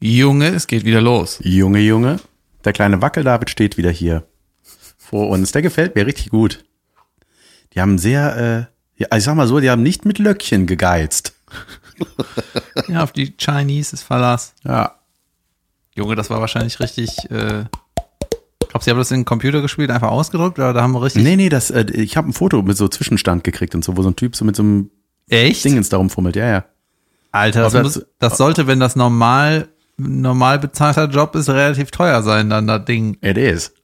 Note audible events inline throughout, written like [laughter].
Junge, es geht wieder los. Junge, Junge, der kleine Wackel-David steht wieder hier vor uns. Der gefällt mir richtig gut. Die haben sehr, äh, ja, ich sag mal so, die haben nicht mit Löckchen gegeizt. [laughs] Ja, auf die Chinese ist Verlass. Ja. Junge, das war wahrscheinlich richtig. Äh, glaubst du, sie haben das in den Computer gespielt, einfach ausgedruckt oder da haben wir richtig. Nee, nee, das, äh, ich habe ein Foto mit so Zwischenstand gekriegt und so, wo so ein Typ so mit so einem Echt? Dingens darum fummelt. Ja, ja. Alter, das, Aber muss, das- das sollte, wenn das normal normal bezahlter Job ist, relativ teuer sein, dann das Ding. It is.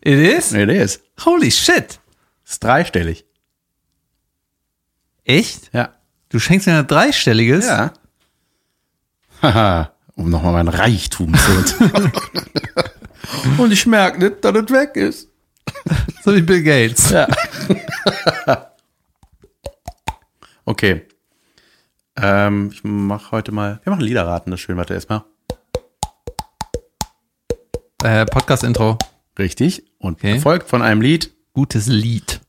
It is? It is. Holy shit. Ist dreistellig. Echt? Ja. Du schenkst mir ein dreistelliges? Ja. Haha, um nochmal mein Reichtum zu. [laughs] und ich merke nicht, dass es weg ist. [laughs] So wie Bill Gates. Ja. okay. Ähm, ich mach heute mal, wir machen Liederraten, das ist schön. Warte erstmal. Äh, Podcast-Intro. Richtig. Und Okay. gefolgt von einem Lied. Gutes Lied.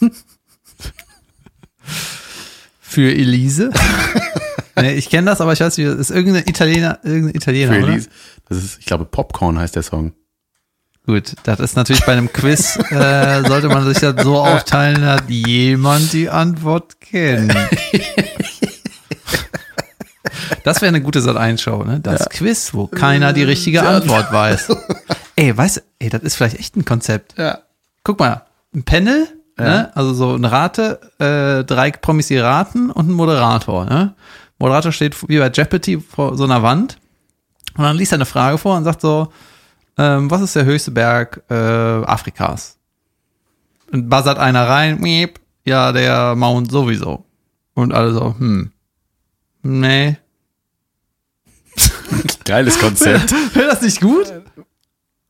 [laughs] Für Elise? [laughs] nee, ich kenne das, aber ich weiß nicht, das ist irgendein Italiener, irgendein Italiener, Für oder? Elise. Das ist, ich glaube, Popcorn heißt der Song. Gut, das ist natürlich bei einem Quiz, äh, sollte man sich das so [laughs] aufteilen, dass jemand die Antwort kennt. Das wäre eine gute Sat-1-Show, ne? Das Quiz, wo keiner die richtige Antwort weiß. [laughs] Ey, weißt du, ey, das ist vielleicht echt ein Konzept. Ja. Guck mal, ein Panel, ne? also so eine Rate, äh, drei Promis, die raten und ein Moderator. Ne? Moderator steht wie bei Jeopardy vor so einer Wand und dann liest er eine Frage vor und sagt so, ähm, was ist der höchste Berg äh, Afrikas? Und buzzert einer rein, miep, ja, der Mount sowieso. Und alle so, hm, nee. [laughs] Geiles Konzept. Wäre das nicht gut?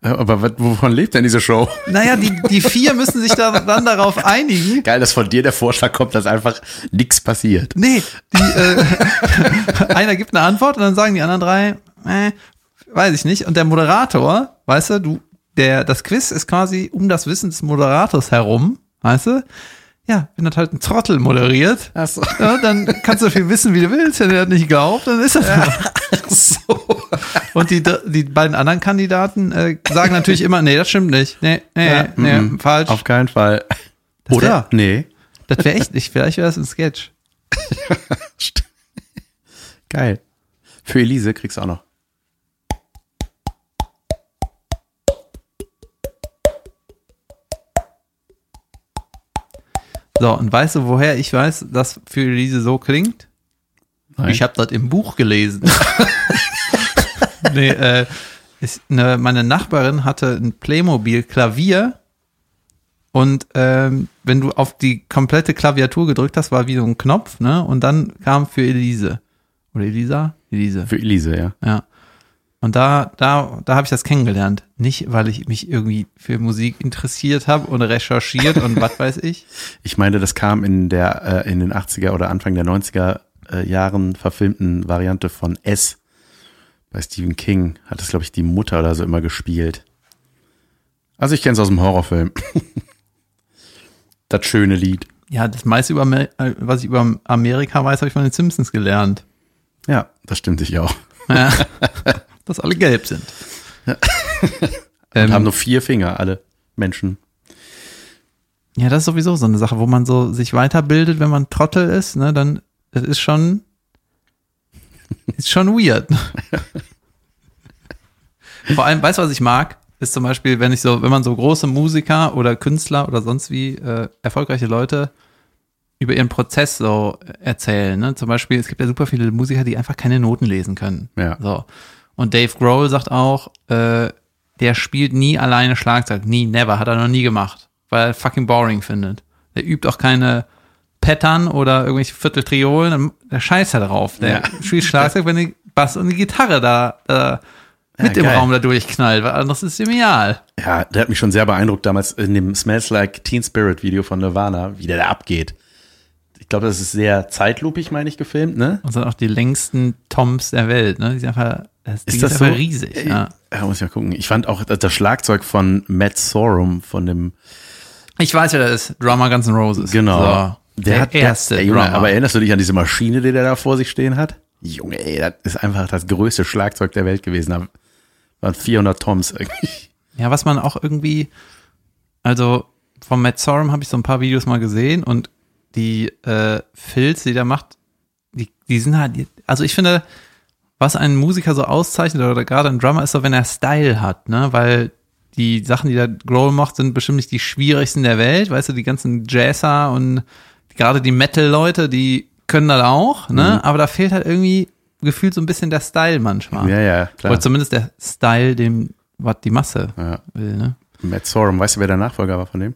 Aber was, wovon lebt denn diese Show? [laughs] Naja, die, die vier müssen sich da, dann darauf einigen, Geil, dass von dir der Vorschlag kommt, dass einfach nichts passiert. Nee, die, äh, [laughs] einer gibt eine Antwort und dann sagen die anderen drei, äh, weiß ich nicht. Und der Moderator, weißt du, du, der, das Quiz ist quasi um das Wissen des Moderators herum, weißt du? Ja, wenn das halt ein Trottel moderiert, Achso. ja, dann kannst du so viel wissen, wie du willst. Wenn der das nicht glaubt, dann ist das so. Und die, die beiden anderen Kandidaten äh, sagen natürlich immer, nee, das stimmt nicht. Nee, nee, Ja, nee, mhm. falsch. Auf keinen Fall. Das Oder? wär- nee. Das wäre echt nicht. Vielleicht wäre das ein Sketch. [laughs] Geil. Für Elise kriegst du auch noch. So, und weißt du, woher ich weiß, dass für Elise so klingt? Nein. Ich habe das im Buch gelesen. [laughs] nee, äh, ist, ne, meine Nachbarin hatte ein Playmobil-Klavier und ähm, wenn du auf die komplette Klaviatur gedrückt hast, war wie so ein Knopf, ne? Und dann kam für Elise. Oder Elisa? Elise. Für Elise, ja. Ja. Und da, da, da habe ich das kennengelernt. Nicht, weil ich mich irgendwie für Musik interessiert habe und recherchiert und was weiß ich. [laughs] Ich meine, das kam in der äh, in den 80er oder Anfang der 90er äh, Jahren verfilmten Variante von S. Bei Stephen King hat es, glaube ich, die Mutter oder so immer gespielt. Also ich kenne es aus dem Horrorfilm. [laughs] das schöne Lied. Ja, das meiste, über, äh, was ich über Amerika weiß, habe ich von den Simpsons gelernt. Ja, das stimmt sich auch. Ja. [laughs] Dass alle gelb sind. [laughs] Und Ähm, haben nur vier Finger, alle Menschen. ja, das ist sowieso so eine Sache, wo man so sich weiterbildet, wenn man Trottel ist, ne, dann, das ist schon, [laughs] ist schon weird. [laughs] Vor allem, weißt du, was ich mag? Ist zum Beispiel, wenn ich so, wenn man so große Musiker oder Künstler oder sonst wie äh, erfolgreiche Leute über ihren Prozess so erzählen. Ne? Zum Beispiel, es gibt ja super viele Musiker, die einfach keine Noten lesen können. Ja. So. Und Dave Grohl sagt auch, äh, der spielt nie alleine Schlagzeug. Nie, never. Hat er noch nie gemacht. Weil er fucking boring findet. Der übt auch keine Pattern oder irgendwelche Vierteltriolen. Der scheißt da drauf. Der Ja. spielt Schlagzeug, wenn die Bass und die Gitarre da äh, mit Ja, dem geil. Raum da durchknallt. Weil anderes ist genial. Ja, der hat mich schon sehr beeindruckt damals in dem Smells Like Teen Spirit Video von Nirvana, wie der da abgeht. Ich glaube, das ist sehr zeitlupig, meine ich, gefilmt, ne? Und sind auch die längsten Toms der Welt, ne? Die sind einfach, das Ding Ist das einfach so? riesig, ja. Ja, muss ich mal gucken. Ich fand auch das Schlagzeug von Matt Sorum, von dem, Ich weiß, wer das ist. Drummer Guns N' Roses. genau. So. Der, erste ey, Junge, aber erinnerst du dich an diese Maschine, die der da vor sich stehen hat? Junge, ey, das ist einfach das größte Schlagzeug der Welt gewesen. Da waren 400 Toms irgendwie. [laughs] Ja, was man auch irgendwie, also von Matt Sorum habe ich so ein paar Videos mal gesehen und die äh, Filz, die der macht, die, die sind halt, also ich finde, was einen Musiker so auszeichnet oder gerade ein Drummer ist so, wenn er Style hat, ne, weil die Sachen, die der Grohl macht, sind bestimmt nicht die schwierigsten der Welt, weißt du, die ganzen Jazzer und gerade die Metal-Leute, die können das auch, ne, aber da fehlt halt irgendwie gefühlt so ein bisschen der Style manchmal. Ja, ja, klar. Oder zumindest der Style, dem, was die Masse Ja. will, ne? Matt Sorum, weißt du, wer der Nachfolger war von dem?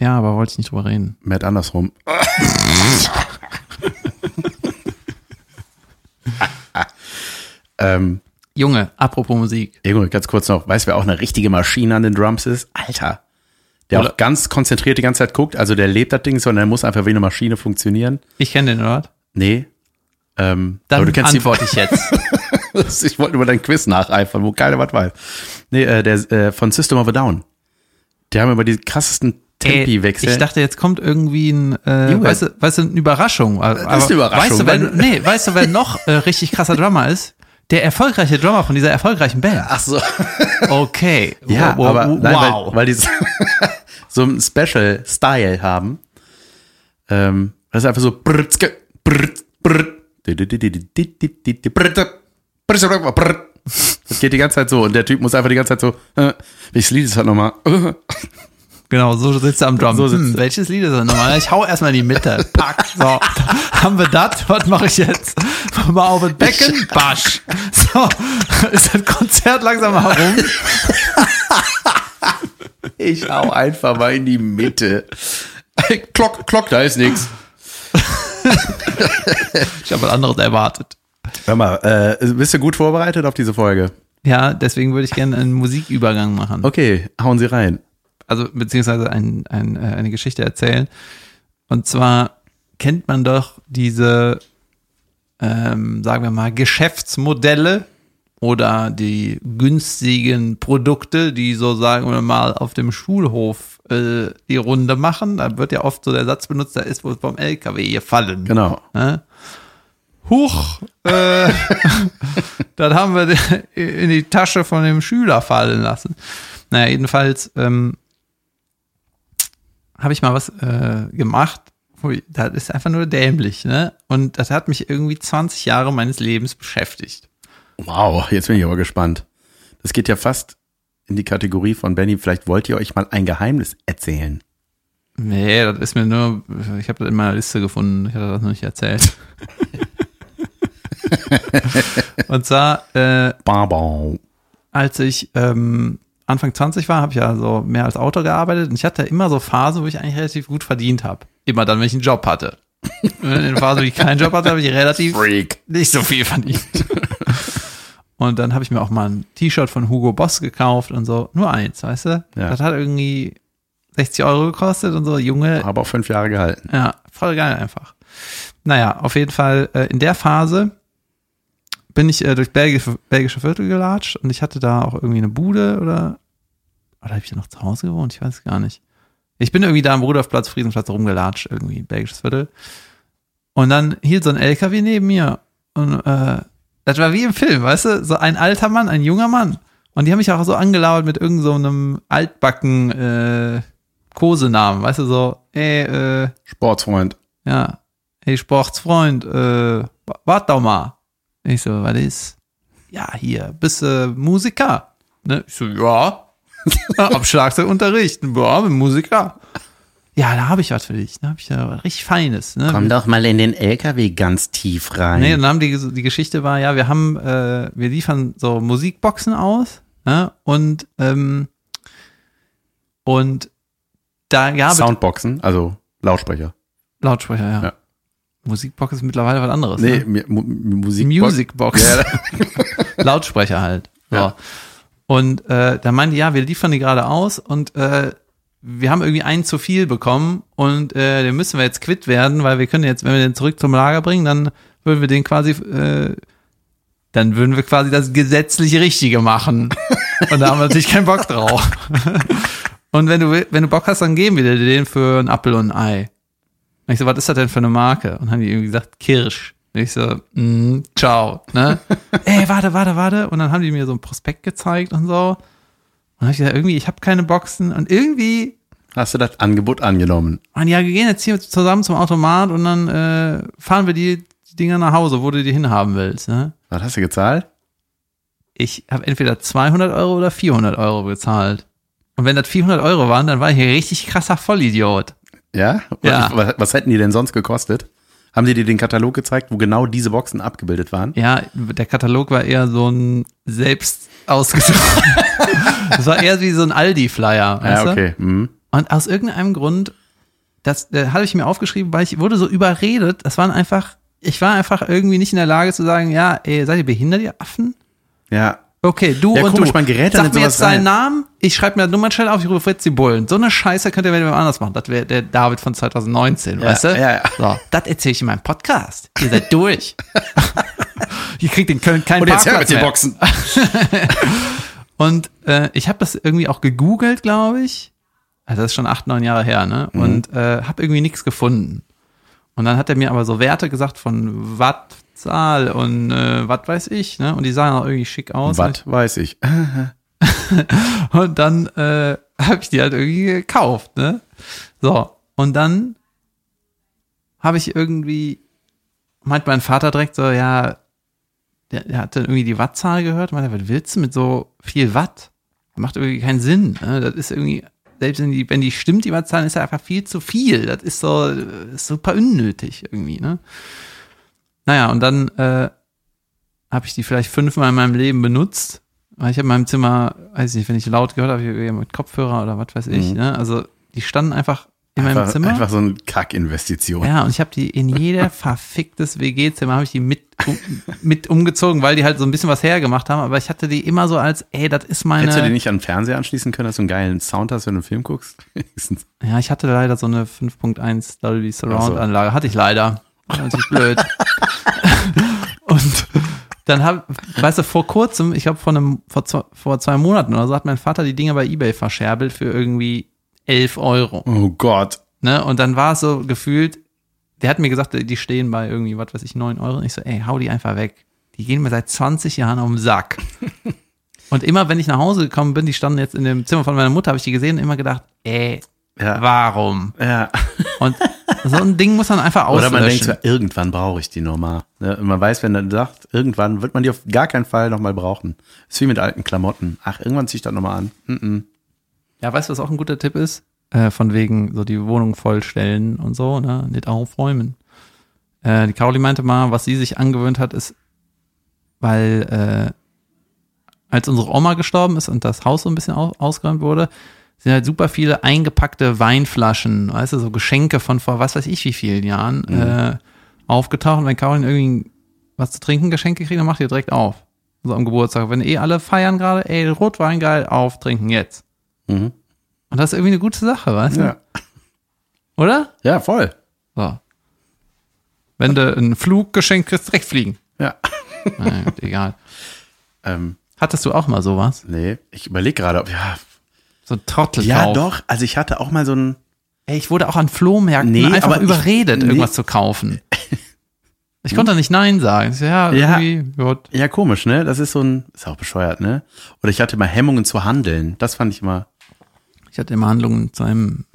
Ja, aber wollte ich nicht drüber reden. Matt andersrum. [laughs] ähm, Junge, apropos Musik. Junge, ganz kurz noch, weißt du, wer auch eine richtige Maschine an den Drums ist? Alter. Der Oder- auch ganz konzentriert die ganze Zeit guckt, also der lebt das Ding, sondern der muss einfach wie eine Maschine funktionieren. Ich kenne den, oder? Nee. Ähm, Dann aber du kennst antworte ich jetzt. [laughs] die, ich wollte über dein Quiz nacheifern, wo keiner was weiß. Nee, äh, der äh, von System of a Down. Die haben immer die krassesten Tempi-Wechsel. Ich dachte, jetzt kommt irgendwie ein, äh, weißt du, weißt du, eine Überraschung. Das ist eine Überraschung, Weißt du, wer, weil- nee, weißt du, wer noch äh, richtig krasser Drummer ist? Der erfolgreiche Drummer von dieser erfolgreichen Band. Ach so. Okay. [laughs] Ja, Wow, aber wow. nein, weil, weil die so, [laughs] einen Special Style haben. Ähm, das ist einfach so brrtske, brrt, brrt. Das geht die ganze Zeit so und der Typ muss einfach die ganze Zeit so, äh, welches Lied ist das nochmal? [laughs] Genau, so sitzt er am Drum. So sitzt hm, welches Lied ist das nochmal? Ich hau erstmal in die Mitte. Pack. So. [laughs] Haben wir das? Was mache ich jetzt? Mal auf das Becken. Basch. So. Ist das Konzert langsam herum? Ich hau einfach mal in die Mitte. Klock, Klock, da ist nix. [laughs] Ich habe was anderes erwartet. Hör mal, äh, bist du gut vorbereitet auf diese Folge? Ja, deswegen würde ich gerne einen Musikübergang machen. Okay, hauen Sie rein. Also, beziehungsweise ein, ein, äh, eine Geschichte erzählen. Und zwar kennt man doch diese, ähm, sagen wir mal, Geschäftsmodelle oder die günstigen Produkte, die so, sagen wir mal, auf dem Schulhof äh, die Runde machen. Da wird ja oft so der Satz benutzt, da ist wohl vom LKW gefallen. Genau. Ne? Huch, äh, [laughs] das haben wir in die Tasche von dem Schüler fallen lassen. Naja, jedenfalls ähm, habe ich mal was äh, gemacht. Ui, Das ist einfach nur dämlich, ne? Und das hat mich irgendwie 20 Jahre meines Lebens beschäftigt. Wow, jetzt bin ich aber gespannt. Das geht ja fast in die Kategorie von Benny. Vielleicht wollt ihr euch mal ein Geheimnis erzählen. Nee, das ist mir nur, ich habe das in meiner Liste gefunden, ich hatte das noch nicht erzählt. [laughs] Und zwar, äh, als ich ähm, Anfang 20 war, habe ich ja so mehr als Autor gearbeitet und ich hatte immer so Phasen, wo ich eigentlich relativ gut verdient habe. Immer dann, wenn ich einen Job hatte. [laughs] In den Phasen, wo ich keinen Job hatte, habe ich relativ Freak. nicht so viel verdient. [laughs] Und dann habe ich mir auch mal ein T-Shirt von Hugo Boss gekauft und so. Nur eins, weißt du? Ja. Das hat irgendwie 60 Euro gekostet und so. Junge, Aber auch fünf Jahre gehalten. ja, voll geil einfach. Naja, auf jeden Fall äh, in der Phase bin ich äh, durch belgische, belgische Viertel gelatscht und ich hatte da auch irgendwie eine Bude oder oder habe ich da noch zu Hause gewohnt? Ich weiß gar nicht. Ich bin irgendwie da am Rudolfplatz, Friesenplatz rumgelatscht, irgendwie, belgisches Viertel. Und dann hielt so ein LKW neben mir und äh, das war wie im Film, weißt du? So ein alter Mann, ein junger Mann. Und die haben mich auch so angelauert mit irgendeinem so einem altbacken äh, Kosenamen, weißt du, so, ey, äh, Sportsfreund. ja, hey Sportsfreund, äh, wart doch mal. Ich so, was ist? Ja, hier, bist du Musiker? Ne? Ich so, ja. [laughs] Am Schlagzeugunterricht. Ja, bin Musiker. Ja, da habe ich was für dich. Da habe ich ja was richtig Feines. Ne? Komm doch mal in den LKW ganz tief rein. Nee, dann haben die, die Geschichte war, ja, wir haben, äh, wir liefern so Musikboxen aus, ne? Und, ähm, und da gab es Soundboxen, also Lautsprecher. Lautsprecher, ja. Ja. Musikbox ist mittlerweile was anderes. Nee, ne? Mu Musik. Musicbox. Ja, [laughs] Lautsprecher halt. So. Ja. Und äh, da meinte ja, wir liefern die gerade aus und äh, wir haben irgendwie einen zu viel bekommen und äh, den müssen wir jetzt quitt werden, weil wir können jetzt, wenn wir den zurück zum Lager bringen, dann würden wir den quasi, äh, dann würden wir quasi das gesetzlich Richtige machen. Und da haben wir natürlich keinen Bock drauf. [laughs] Und wenn du, wenn du Bock hast, dann geben wir dir den für einen Apfel und ein Ei. Und ich so, was ist das denn für eine Marke? Und haben die irgendwie gesagt, Kirsch. Und ich so, mm, ciao, ne? [laughs] Ey, warte, warte, warte. Und dann haben die mir so ein Prospekt gezeigt und so. Und dann hab ich gesagt, irgendwie, ich habe keine Boxen. Und irgendwie, Hast du das Angebot angenommen? man, ja, wir gehen jetzt hier zusammen zum Automat und dann äh, fahren wir die, die Dinger nach Hause, wo du die hinhaben willst, ne? Was hast du gezahlt? Ich habe entweder 200 Euro oder 400 Euro bezahlt. Und wenn das 400 Euro waren, dann war ich ein richtig krasser Vollidiot. Ja? Ja. Was, was hätten die denn sonst gekostet? Haben die dir den Katalog gezeigt, wo genau diese Boxen abgebildet waren? Ja, der Katalog war eher so ein selbst ausgedruckt. [laughs] das war eher wie so ein Aldi-Flyer. Ja, okay. Mhm. Und aus irgendeinem Grund, das, das hatte ich mir aufgeschrieben, weil ich wurde so überredet. Das waren einfach, ich war einfach irgendwie nicht in der Lage zu sagen, ja, ey, seid ihr behindert, ihr Affen? Ja. Okay, du Ja, und komisch, du. man gerät Sag mir jetzt deinen. Namen, ich schreibe mir Nummernschild auf, ich rufe die Bullen. So eine Scheiße könnt ihr wenn ihr anders machen. Das wäre der David von 2019, Ja, weißt du? ja, ja. So, das erzähle ich in meinem Podcast. Ihr seid [laughs] durch. [laughs] ihr kriegt in Köln keinen Und jetzt her Parkplatz mit den. Boxen. [laughs] Und äh, ich habe das irgendwie auch gegoogelt, glaube ich. Also das ist schon acht, neun Jahre her, ne? Mhm. Und äh, habe irgendwie nichts gefunden. Und dann hat er mir aber so Werte gesagt von Watt, Zahl und äh, was weiß ich, ne? Und die sahen auch irgendwie schick aus. Was weiß ich. [laughs] Und dann äh, [laughs] habe ich die halt irgendwie gekauft, ne? So, und dann habe ich irgendwie, meint mein Vater direkt so, ja, der, der hat dann irgendwie die Wattzahl gehört, meinte, was willst du mit so viel Watt? Macht irgendwie keinen Sinn. Ne? Das ist irgendwie, selbst wenn die, wenn die stimmt, die Wattzahl, ist ja einfach viel zu viel. Das ist so äh, ist super unnötig irgendwie, ne? Naja, und dann äh, habe ich die vielleicht fünfmal in meinem Leben benutzt. Weil ich habe in meinem Zimmer, weiß ich nicht, wenn ich laut gehört habe, ich mit Kopfhörer oder was weiß ich. Mhm. Ne? Also die standen einfach in meinem Einfach, Zimmer. einfach so eine Kackinvestition. Ja, und ich habe die in jeder [laughs] verficktes WG-Zimmer habe ich die mit, um, mit umgezogen, weil die halt so ein bisschen was hergemacht haben. Aber ich hatte die immer so als, ey, das ist meine. Hättest du die nicht an den Fernseher anschließen können, dass du einen geilen Sound hast, wenn du einen Film guckst? [laughs] Ja, ich hatte leider so eine 5.1 Dolby Ach so. Surround Anlage. Hatte ich leider. Das ist blöd. [laughs] Und dann hab, weißt du, vor kurzem, ich glaube vor einem, vor zwei, vor zwei Monaten oder so, hat mein Vater die Dinger bei Ebay verscherbelt für irgendwie 11 Euro. Oh Gott. Ne? Und dann war es so gefühlt, der hat mir gesagt, die stehen bei irgendwie, was weiß ich, 9 Euro. Und ich so, ey, hau die einfach weg. Die gehen mir seit 20 Jahren auf den Sack. [laughs] und immer, wenn ich nach Hause gekommen bin, die standen jetzt in dem Zimmer von meiner Mutter, habe ich die gesehen und immer gedacht, ey, Ja. warum? Ja. Und so ein Ding muss man einfach Oder auslöschen. man denkt, so, irgendwann brauche ich die nochmal. Ne? Und man weiß, wenn er sagt, irgendwann wird man die auf gar keinen Fall nochmal brauchen. Ist wie mit alten Klamotten. Ach, irgendwann zieh ich das nochmal an. Mm ja, weißt du, was auch ein guter Tipp ist? Äh, von wegen so die Wohnung vollstellen und so, ne? Nicht aufräumen. Äh, die Caroline meinte mal, was sie sich angewöhnt hat, ist, weil äh, als unsere Oma gestorben ist und das Haus so ein bisschen au ausgeräumt wurde, sind halt super viele eingepackte Weinflaschen, weißt du, so Geschenke von vor was weiß ich wie vielen Jahren äh, aufgetaucht. Und wenn Caroline irgendwie was zu trinken Geschenke kriegt, dann macht ihr direkt auf. So am Geburtstag. Wenn eh alle feiern gerade, ey, Rotwein geil, auf, trinken jetzt. Mhm. Und das ist irgendwie eine gute Sache, weißt du? Ja. Oder? ja, voll. So. Wenn du ein Fluggeschenk kriegst, direkt fliegen. Ja. Gut, egal. [laughs] Ähm, Hattest du auch mal sowas? nee, ich überlege gerade, ob, ja. So ein Trottel Ja, doch. Also ich hatte auch mal so ein, Ey, ich wurde auch an Flohmärkten Nee, einfach aber ich- überredet, nee. irgendwas zu kaufen. Ich konnte nicht Nein sagen. Ja, Ja. irgendwie, gut. ja, komisch, ne? Das ist so ein, ist auch bescheuert, ne? Oder ich hatte mal Hemmungen zu handeln. Das fand ich immer, Ich hatte immer Handlungen zu einem. [laughs]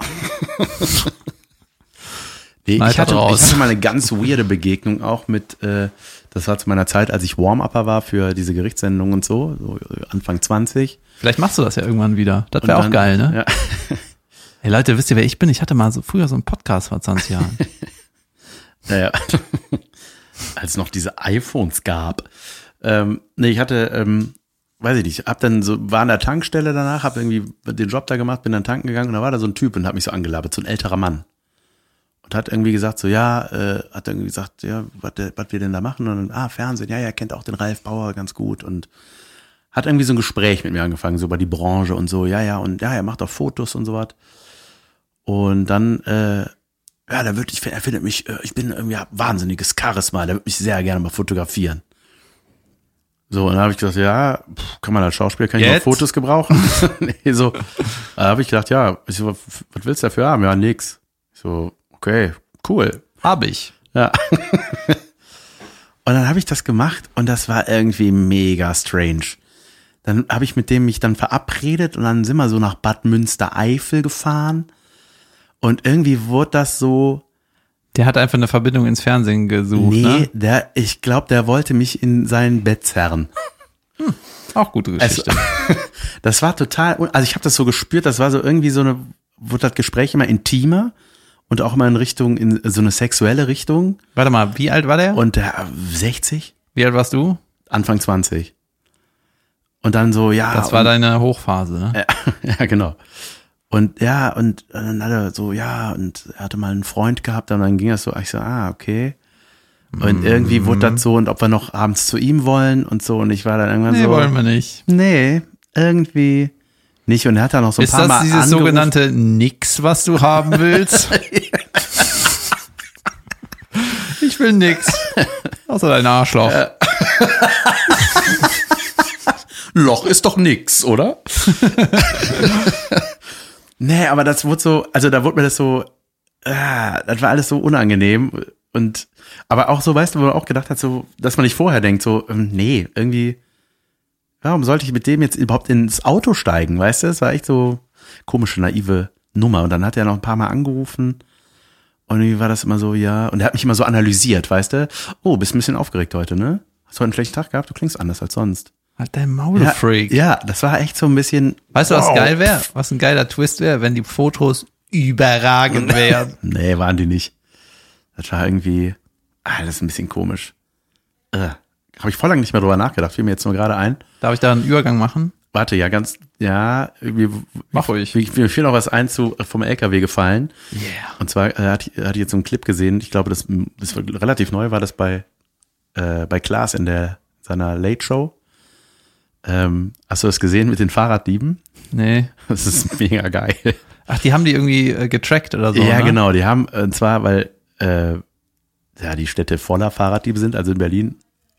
Nee, ich, hatte, ich hatte mal eine ganz weirde Begegnung auch mit, äh, das war zu meiner Zeit, als ich Warm-Upper war für diese Gerichtssendung und so, so äh, Anfang 20. Vielleicht machst du das ja irgendwann wieder. Das wäre auch geil, ne? Ja, [laughs] Ey Leute, wisst ihr, wer ich bin? Ich hatte mal so früher so einen Podcast vor 20 Jahren. [laughs] ja, ja. [laughs] als noch diese iPhones gab. Ähm, nee, ich hatte, ähm, weiß ich nicht, hab dann so, war an der Tankstelle danach, hab irgendwie den Job da gemacht, bin dann tanken gegangen und da war da so ein Typ und hat mich so angelabert, so ein älterer Mann. Und hat irgendwie gesagt, so, ja, äh, hat irgendwie gesagt, ja, was wir denn da machen? Und dann, ah, Fernsehen, ja, ja, kennt auch den Ralf Bauer ganz gut und hat irgendwie so ein Gespräch mit mir angefangen, so über die Branche und so, ja, ja, und ja, er macht auch Fotos und so was. Und dann, äh, ja, da wird, ich, er findet mich, äh, ich bin irgendwie hab wahnsinniges Charisma, der wird mich sehr gerne mal fotografieren. So, und dann habe ich gesagt, ja, pff, kann man als Schauspieler, kann ich mal Jetzt? Fotos gebrauchen? [laughs] nee, so, da habe ich gedacht, ja, ich so, was willst du dafür haben? Ja, nix. Ich so, okay, cool. Hab ich. Ja. [laughs] und dann habe ich das gemacht und das war irgendwie mega strange. Dann habe ich mit dem mich dann verabredet und dann sind wir so nach Bad Münstereifel gefahren. Und irgendwie wurde das so, Der hat einfach eine Verbindung ins Fernsehen gesucht. nee, Ne? der, ich glaube, der wollte mich in sein Bett zerren. Auch gute Geschichte. [laughs] Das war total, also ich habe das so gespürt, das war so irgendwie so eine, wurde das Gespräch immer intimer und auch immer in Richtung, in so eine sexuelle Richtung. Warte mal, wie alt war der? Und der 60? wie alt warst du? Anfang 20. Und dann so, ja. Das war und, deine Hochphase, ne? [laughs] ja, ja, genau. Und ja, und dann hat er so, ja, und er hatte mal einen Freund gehabt und dann ging das so, ich so, ah, okay. Und irgendwie wurde das so, und ob wir noch abends zu ihm wollen und so, und ich war dann irgendwann Nee, so, wollen wir nicht. nee, irgendwie nicht. Und er hat dann noch so ein Ist paar das Mal dieses angerufen. sogenannte Nix, was du haben willst? [laughs] ich will nix. Außer dein Arschloch. Loch ist doch nix, oder? nee, aber das wurde so, also da wurde mir das so, ah, das war alles so unangenehm und aber auch so, weißt du, wo man auch gedacht hat, so, dass man nicht vorher denkt, so, ähm, nee, irgendwie, warum sollte ich mit dem jetzt überhaupt ins Auto steigen, weißt du? Es war echt so komische, naive Nummer. Und dann hat er noch ein paar Mal angerufen und irgendwie war das immer so, ja, und er hat mich immer so analysiert, weißt du? Oh, bist ein bisschen aufgeregt heute, ne? Hast du heute einen schlechten Tag gehabt? Du klingst anders als sonst. Halt dein Maul, Ja, Freak. ja, das war echt so ein bisschen. Weißt du, was wow. geil wäre? Was ein geiler Twist wäre, wenn die Fotos überragend [laughs] wären. Nee, waren die nicht. Das war irgendwie, ah, das ist ein bisschen komisch. Äh, Habe ich voll lange nicht mehr drüber nachgedacht, fiel mir jetzt nur gerade ein. Darf ich da einen Übergang machen? Warte, ja, ganz, ja, irgendwie, Mach ruhig. mir mir fiel noch was ein zu, vom LKW gefallen. Yeah. Und zwar äh, hatte ich, hatte ich jetzt so einen Clip gesehen, ich glaube, das, das war relativ neu, war das bei, äh, bei Klaas in der, seiner Late Show. Ähm, hast du das gesehen mit den Fahrraddieben? Nee. [laughs] Das ist mega geil. Ach, die haben die irgendwie äh, getrackt oder so. ja, ne? genau. Die haben, und zwar, weil äh, ja die Städte voller Fahrraddiebe sind. Also in Berlin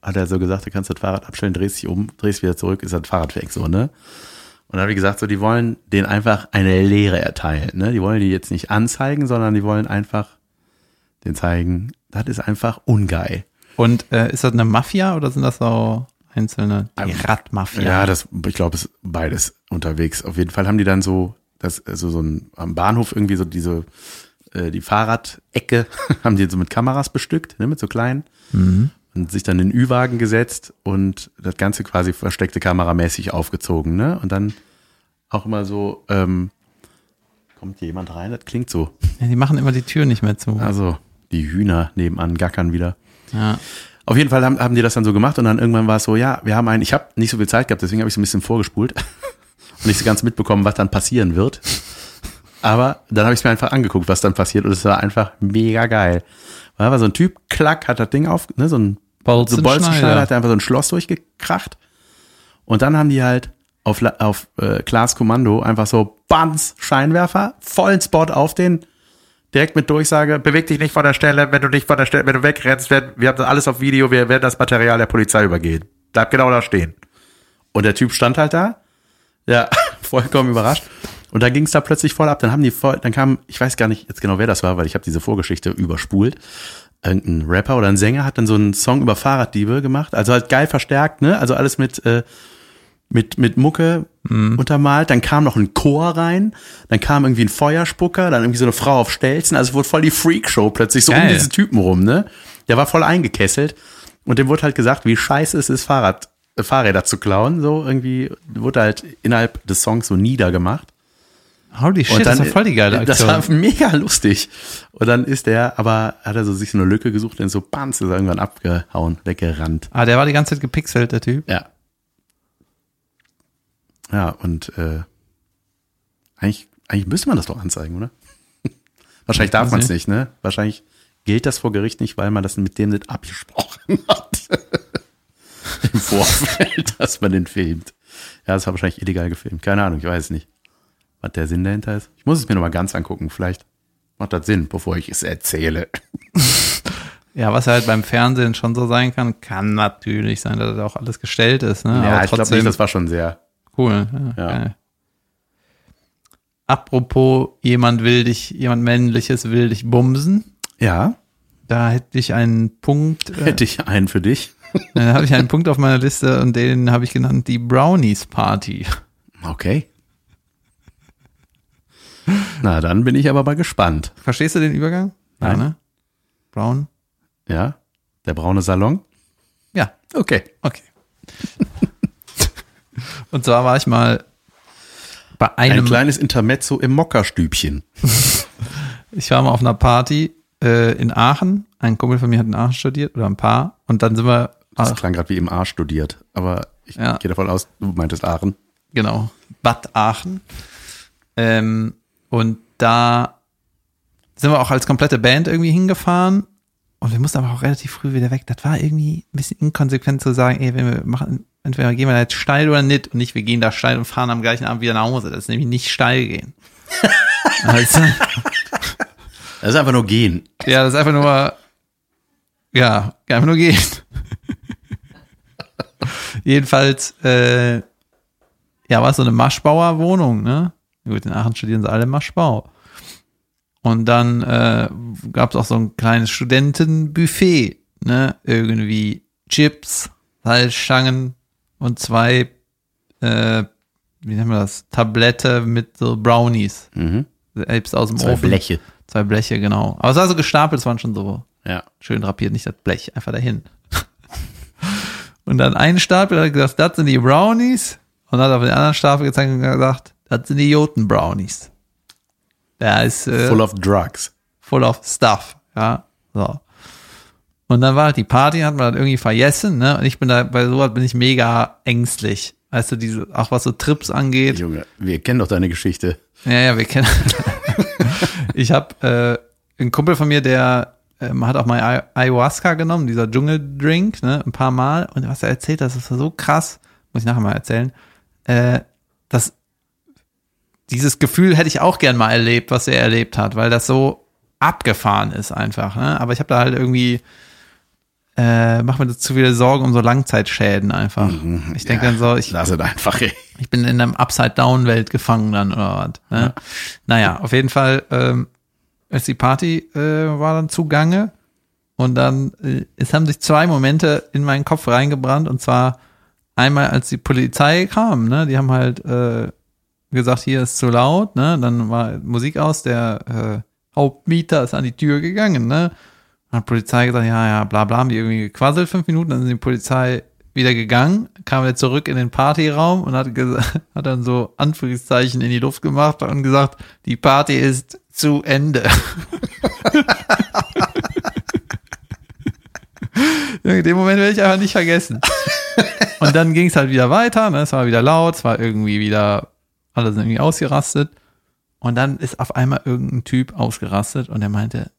hat er so gesagt, du kannst das Fahrrad abstellen, drehst dich um, drehst wieder zurück, ist das Fahrrad weg, so, ne? Und dann habe ich gesagt, so, die wollen denen einfach eine Lehre erteilen, ne? Die wollen die jetzt nicht anzeigen, sondern die wollen einfach den zeigen, das ist einfach ungeil. Und äh, ist das eine Mafia oder sind das so einzelne? Die Radmafia. Ja, das, ich glaube, es ist beides unterwegs. Auf jeden Fall haben die dann so, das, also so ein, am Bahnhof irgendwie so diese, äh, die Fahrradecke [laughs] haben die so mit Kameras bestückt, ne, mit so kleinen. Und sich dann in den Ü-Wagen gesetzt und das Ganze quasi versteckte kameramäßig aufgezogen, ne? Und dann auch immer so, ähm, kommt hier jemand rein? Das klingt so. Ja, die machen immer die Tür nicht mehr zu. Also, die Hühner nebenan gackern wieder. Ja. Auf jeden Fall haben, haben die das dann so gemacht und dann irgendwann war es so, ja, wir haben einen, ich habe nicht so viel Zeit gehabt, deswegen habe ich so ein bisschen vorgespult [laughs] und nicht so ganz mitbekommen, was dann passieren wird. Aber dann habe ich es mir einfach angeguckt, was dann passiert und es war einfach mega geil. Da war so ein Typ, klack, hat das Ding auf, ne, so ein so Bolzenschneider. Bolzenschneider, hat er einfach so ein Schloss durchgekracht. Und dann haben die halt auf, auf äh, Klaas Kommando einfach so Bams, Scheinwerfer, vollen Spot auf den, direkt mit Durchsage, beweg dich nicht von der Stelle, wenn du nicht von der Stelle, wenn du wegrennst, werden, wir haben das alles auf Video, wir werden das Material der Polizei übergehen. Bleib genau da stehen. Und der Typ stand halt da, ja, [laughs] vollkommen überrascht. Und dann ging es da plötzlich voll ab. Dann haben die voll, dann kam, ich weiß gar nicht jetzt genau, wer das war, weil ich habe diese Vorgeschichte überspult. Irgendein Rapper oder ein Sänger hat dann so einen Song über Fahrraddiebe gemacht. Also halt geil verstärkt, ne? Also alles mit, äh, mit, mit Mucke untermalt. Dann kam noch ein Chor rein. Dann kam irgendwie ein Feuerspucker. Dann irgendwie so eine Frau auf Stelzen. Also es wurde voll die Freakshow plötzlich so um Geil. diese Typen rum, ne? Der war voll eingekesselt. Und dem wurde halt gesagt, wie scheiße es ist, Fahrrad, äh, Fahrräder zu klauen. So irgendwie wurde halt innerhalb des Songs so niedergemacht. Holy shit, das war voll die geile Das Aktion. war mega lustig. Und dann ist der, aber hat er so sich so eine Lücke gesucht und so bams ist er irgendwann abgehauen, weggerannt. ah, der war die ganze Zeit gepixelt, der Typ. Ja. Ja, und äh, eigentlich, eigentlich müsste man das doch anzeigen, oder? [laughs] Wahrscheinlich darf man es nicht. nicht, ne? Wahrscheinlich gilt das vor Gericht nicht, weil man das mit dem nicht abgesprochen [laughs] hat. Im Vorfeld, dass man den filmt. Ja, das war wahrscheinlich illegal gefilmt. Keine Ahnung, ich weiß es nicht. Was der Sinn dahinter ist. Ich muss es mir nochmal ganz angucken. Vielleicht macht das Sinn, bevor ich es erzähle. [laughs] Ja, was halt beim Fernsehen schon so sein kann, kann natürlich sein, dass das auch alles gestellt ist. Ne? Ja, Aber ich glaube nicht, das war schon sehr. cool. Ja, Ja. Apropos, jemand will dich, jemand männliches will dich bumsen. Ja, Da hätte ich einen Punkt, äh, hätte ich einen für dich. [laughs] da habe ich einen Punkt auf meiner Liste und den habe ich genannt die Brownies Party. Okay. Na, dann bin ich aber mal gespannt. Verstehst du den Übergang? Ja, Nein. ne? Brown? Ja, der braune Salon. Ja, Okay. okay. [laughs] und zwar war ich mal bei Ein einem, kleines Intermezzo im Mockerstübchen. [laughs] ich war mal auf einer Party äh, in Aachen. Ein Kumpel von mir hat in Aachen studiert oder ein paar. Und dann sind wir, Das klang gerade wie im A studiert, aber ich Ja. gehe davon aus, du meintest Aachen. genau, Bad Aachen. Ähm, und da sind wir auch als komplette Band irgendwie hingefahren. Und wir mussten aber auch relativ früh wieder weg. Das war irgendwie ein bisschen inkonsequent zu sagen, ey, wenn wir machen, entweder gehen wir da jetzt steil oder nicht. Und nicht, wir gehen da steil und fahren am gleichen Abend wieder nach Hause. Das ist nämlich nicht steil gehen. [laughs] also, Das ist einfach nur gehen. ja, das ist einfach nur, ja, einfach nur gehen. [laughs] Jedenfalls, äh, ja, war es so eine Maschbauer-Wohnung, ne? Gut, in Aachen studieren sie alle Maschbau. Und dann äh, gab es auch so ein kleines Studentenbuffet, ne? Irgendwie Chips, Salzstangen und zwei, äh, wie nennen wir das, Tablette mit so Brownies. Mhm. Selbst aus dem Zwei Ofen. Bleche. Zwei Bleche, genau. Aber es war so gestapelt, es waren schon so Ja. schön drapiert, nicht das Blech, einfach dahin. [laughs] Und dann einen Stapel hat gesagt, das sind die Brownies. Und hat auf den anderen Stapel gezeigt und gesagt, das sind die Joten Brownies. Der ist äh, Full of drugs. full of stuff, ja, so. Und dann war halt die Party, hat man das irgendwie vergessen, ne? Und ich bin da, bei sowas bin ich mega ängstlich. Weißt du, diese, auch was so Trips angeht. Junge, wir kennen doch deine Geschichte. Ja, ja, wir kennen. [laughs] ich habe äh, einen Kumpel von mir, der ähm, hat auch mal Ay- Ayahuasca genommen, dieser Dschungeldrink, ne, ein paar Mal. Und was er erzählt, das ist so krass, muss ich nachher mal erzählen, äh, dass dieses Gefühl hätte ich auch gern mal erlebt, was er erlebt hat, weil das so abgefahren ist einfach. Ne? Aber ich habe da halt irgendwie, äh, mach mir zu viele Sorgen um so Langzeitschäden einfach. Ich denke dann so, ich Lass es einfach, ey. ich bin in einem Upside-Down-Welt gefangen dann oder was. Ne? Naja, auf jeden Fall ähm, ist die Party äh, war dann zugange und dann äh, es haben sich zwei Momente in meinen Kopf reingebrannt und zwar einmal als die Polizei kam, ne, die haben halt äh, gesagt, hier ist zu laut, ne, dann war Musik aus, der äh, Hauptmieter ist an die Tür gegangen, ne, dann hat Polizei gesagt, ja, ja, bla bla, haben die irgendwie gequasselt, fünf Minuten, dann sind die Polizei wieder gegangen, kam wieder zurück in den Partyraum und hat, [laughs] hat dann so Anführungszeichen in die Luft gemacht und gesagt, die Party ist zu Ende. [laughs] In dem Moment werde ich einfach nicht vergessen. Und dann ging es halt wieder weiter, ne? es war wieder laut, es war irgendwie wieder alles irgendwie ausgerastet. Und dann ist auf einmal irgendein Typ ausgerastet und er meinte,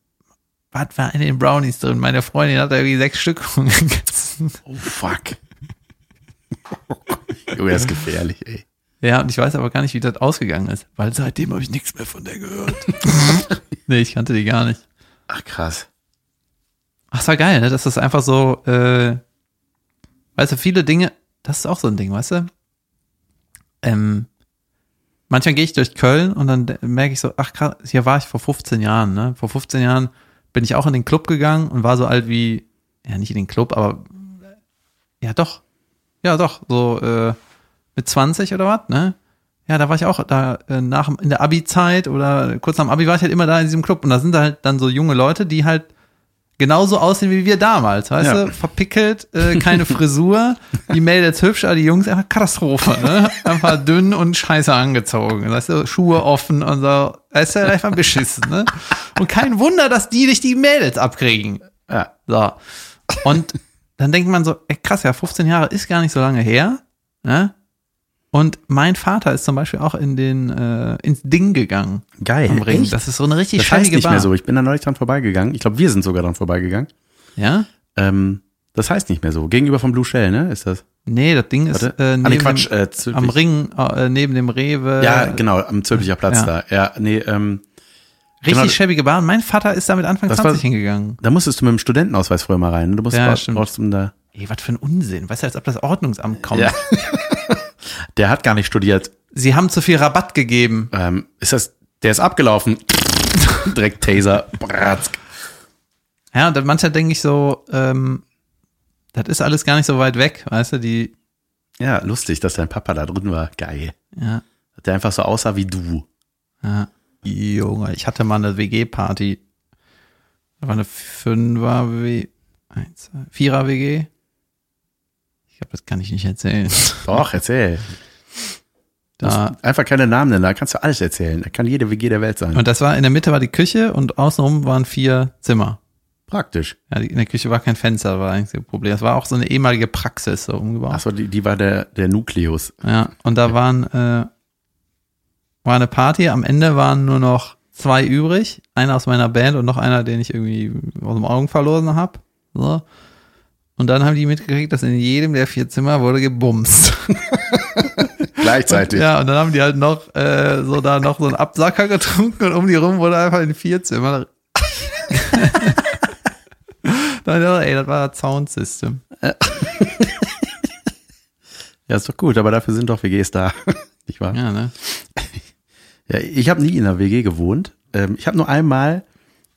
was war in den Brownies drin? Meine Freundin hat da irgendwie sechs Stück [laughs] gegessen. Oh, fuck. [laughs] Junge, das ist gefährlich, ey. Ja, und ich weiß aber gar nicht, wie das ausgegangen ist, weil seitdem habe ich nichts mehr von der gehört. [laughs] nee, ich kannte die gar nicht. Ach, krass. Ach, es war geil, ne? Das ist einfach so, äh, weißt du, viele Dinge, das ist auch so ein Ding, weißt du? Ähm, manchmal gehe ich durch Köln und dann merke ich so, ach krass, hier war ich vor 15 Jahren, ne? Vor 15 Jahren bin ich auch in den Club gegangen und war so alt wie, ja, nicht in den Club, aber ja doch. Ja, doch, so äh, mit 20 oder was, ne? Ja, da war ich auch da äh, nach in der Abi-Zeit oder kurz nach dem Abi war ich halt immer da in diesem Club und da sind halt dann so junge Leute, die halt genauso aussehen wie wir damals, weißt Ja. du? Verpickelt, äh, keine [laughs] Frisur, die Mädels hübsch, aber die Jungs einfach Katastrophe, ne? Einfach dünn und scheiße angezogen, weißt du? Schuhe offen und so, weißt du, einfach beschissen, ne? Und kein Wunder, dass die dich die Mädels abkriegen. Ja. So. Und dann denkt man so, ey, krass, ja, 15 Jahre ist gar nicht so lange her, ne? Und mein Vater ist zum Beispiel auch in den, äh, ins Ding gegangen. Geil. Am Ring. Echt? Das ist so eine richtig Das heißt scheinige nicht Bar. mehr so. Ich bin da neulich dran vorbeigegangen. Ich glaube, wir sind sogar dran vorbeigegangen. Ja? Ähm, Das heißt nicht mehr so. Gegenüber vom Blue Shell, ne? Ist das? Nee, das Ding ist Warte. äh, ah, neben nee, Quatsch. dem, Äh, am Ring, äh, neben dem Rewe. Ja, genau, am Zülpicher Platz Ja. da. Ja, nee, ähm, Richtig genau. schäbige Bahn. Mein Vater ist da mit Anfang Das 20 war- hingegangen. da musstest du mit dem Studentenausweis früher mal rein. ne? Du musst Ja, ja, stimmt. trotzdem da. Ey, was für ein Unsinn. Weißt du, als ob das Ordnungsamt kommt. Ja. [laughs] Der hat gar nicht studiert. Sie haben zu viel Rabatt gegeben. Ähm, ist das, der ist abgelaufen. [laughs] Direkt Taser. Bratzk. Ja, und manchmal denke ich so, ähm, das ist alles gar nicht so weit weg, weißt du, die, Ja, lustig, dass dein Papa da drin war. Geil. ja, Der einfach so aussah wie du. ja. Junge, ich hatte mal eine WG-Party. Da war eine Fünfer W, eins, Vierer WG. Ich glaube, das kann ich nicht erzählen. Doch, erzähl. Da, Einfach keine Namen nennen, da kannst du alles erzählen. Da kann jede WG der Welt sein. und das war, in der Mitte war die Küche und außenrum waren vier Zimmer. Praktisch. Ja, in der Küche war kein Fenster, war eigentlich das Problem. Das war auch so eine ehemalige Praxis so umgebaut. Achso, die, die war der, der Nukleus. Ja, und da waren, äh, war eine Party, am Ende waren nur noch zwei übrig, einer aus meiner Band und noch einer, den ich irgendwie aus dem Augen verloren habe. So. Und dann haben die mitgekriegt, dass in jedem der vier Zimmer wurde gebumst. [laughs] Gleichzeitig. Ja, und dann haben die halt noch äh, so da noch so einen Absacker [laughs] getrunken und um die rum wurde einfach in vier Zimmer. [laughs] dann, ey, das war das Soundsystem. Ja, ist doch gut, aber dafür sind doch WGs da. [laughs] Nicht wahr? Ja, ne? Ja, ich habe nie in einer WG gewohnt. Ähm, ich habe nur einmal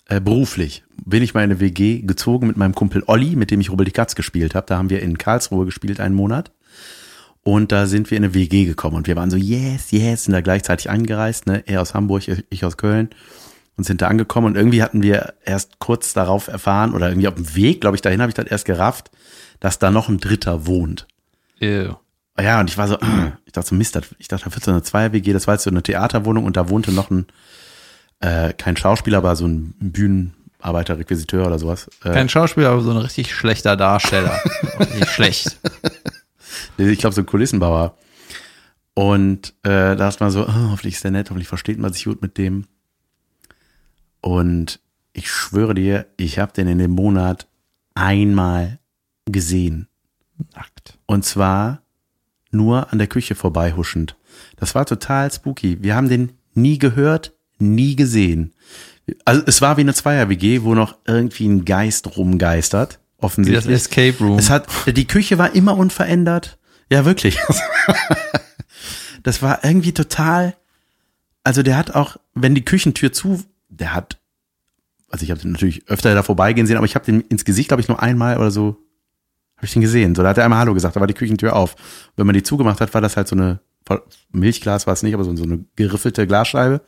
äh, beruflich bin ich mal in eine WG gezogen mit meinem Kumpel Olli, mit dem ich Rubel die Katz gespielt habe. Da haben wir in Karlsruhe gespielt einen Monat. Und da sind wir in eine WG gekommen und wir waren so, yes, yes, sind da gleichzeitig angereist, ne? Er aus Hamburg, ich aus Köln und sind da angekommen und irgendwie hatten wir erst kurz darauf erfahren oder irgendwie auf dem Weg, glaube ich, dahin habe ich dann erst gerafft, dass da noch ein Dritter wohnt. Ew. Ja, und ich war so, [clears throat] ich dachte so, Mist, das- ich dachte, da wird so eine Zweier-WG, das war jetzt so eine Theaterwohnung und da wohnte noch ein, äh, kein Schauspieler, aber so ein Bühnenarbeiter, Requisiteur oder sowas. Äh, Kein Schauspieler, aber so ein richtig schlechter Darsteller. [laughs] richtig schlecht. Ich glaube, so ein Kulissenbauer. Und äh, da dachte man so, oh, hoffentlich ist der nett, hoffentlich versteht man sich gut mit dem. Und ich schwöre dir, ich habe den in dem Monat einmal gesehen. Nackt. Und zwar nur an der Küche vorbeihuschend. Das war total spooky. Wir haben den nie gehört, nie gesehen. Also es war wie eine Zweier-WG, wo noch irgendwie ein Geist rumgeistert, Wie das offensichtlich. Escape Room. Es hat, die Küche war immer unverändert. Ja, wirklich. [laughs] Das war irgendwie total, also der hat auch, wenn die Küchentür zu, der hat, also ich habe natürlich öfter da vorbeigehen sehen, aber ich habe den ins Gesicht, glaube ich, nur einmal oder so, habe ich den gesehen. So, da hat er einmal Hallo gesagt, da war die Küchentür auf. Wenn man die zugemacht hat, war das halt so eine, Milchglas war es nicht, aber so, so eine geriffelte Glasscheibe.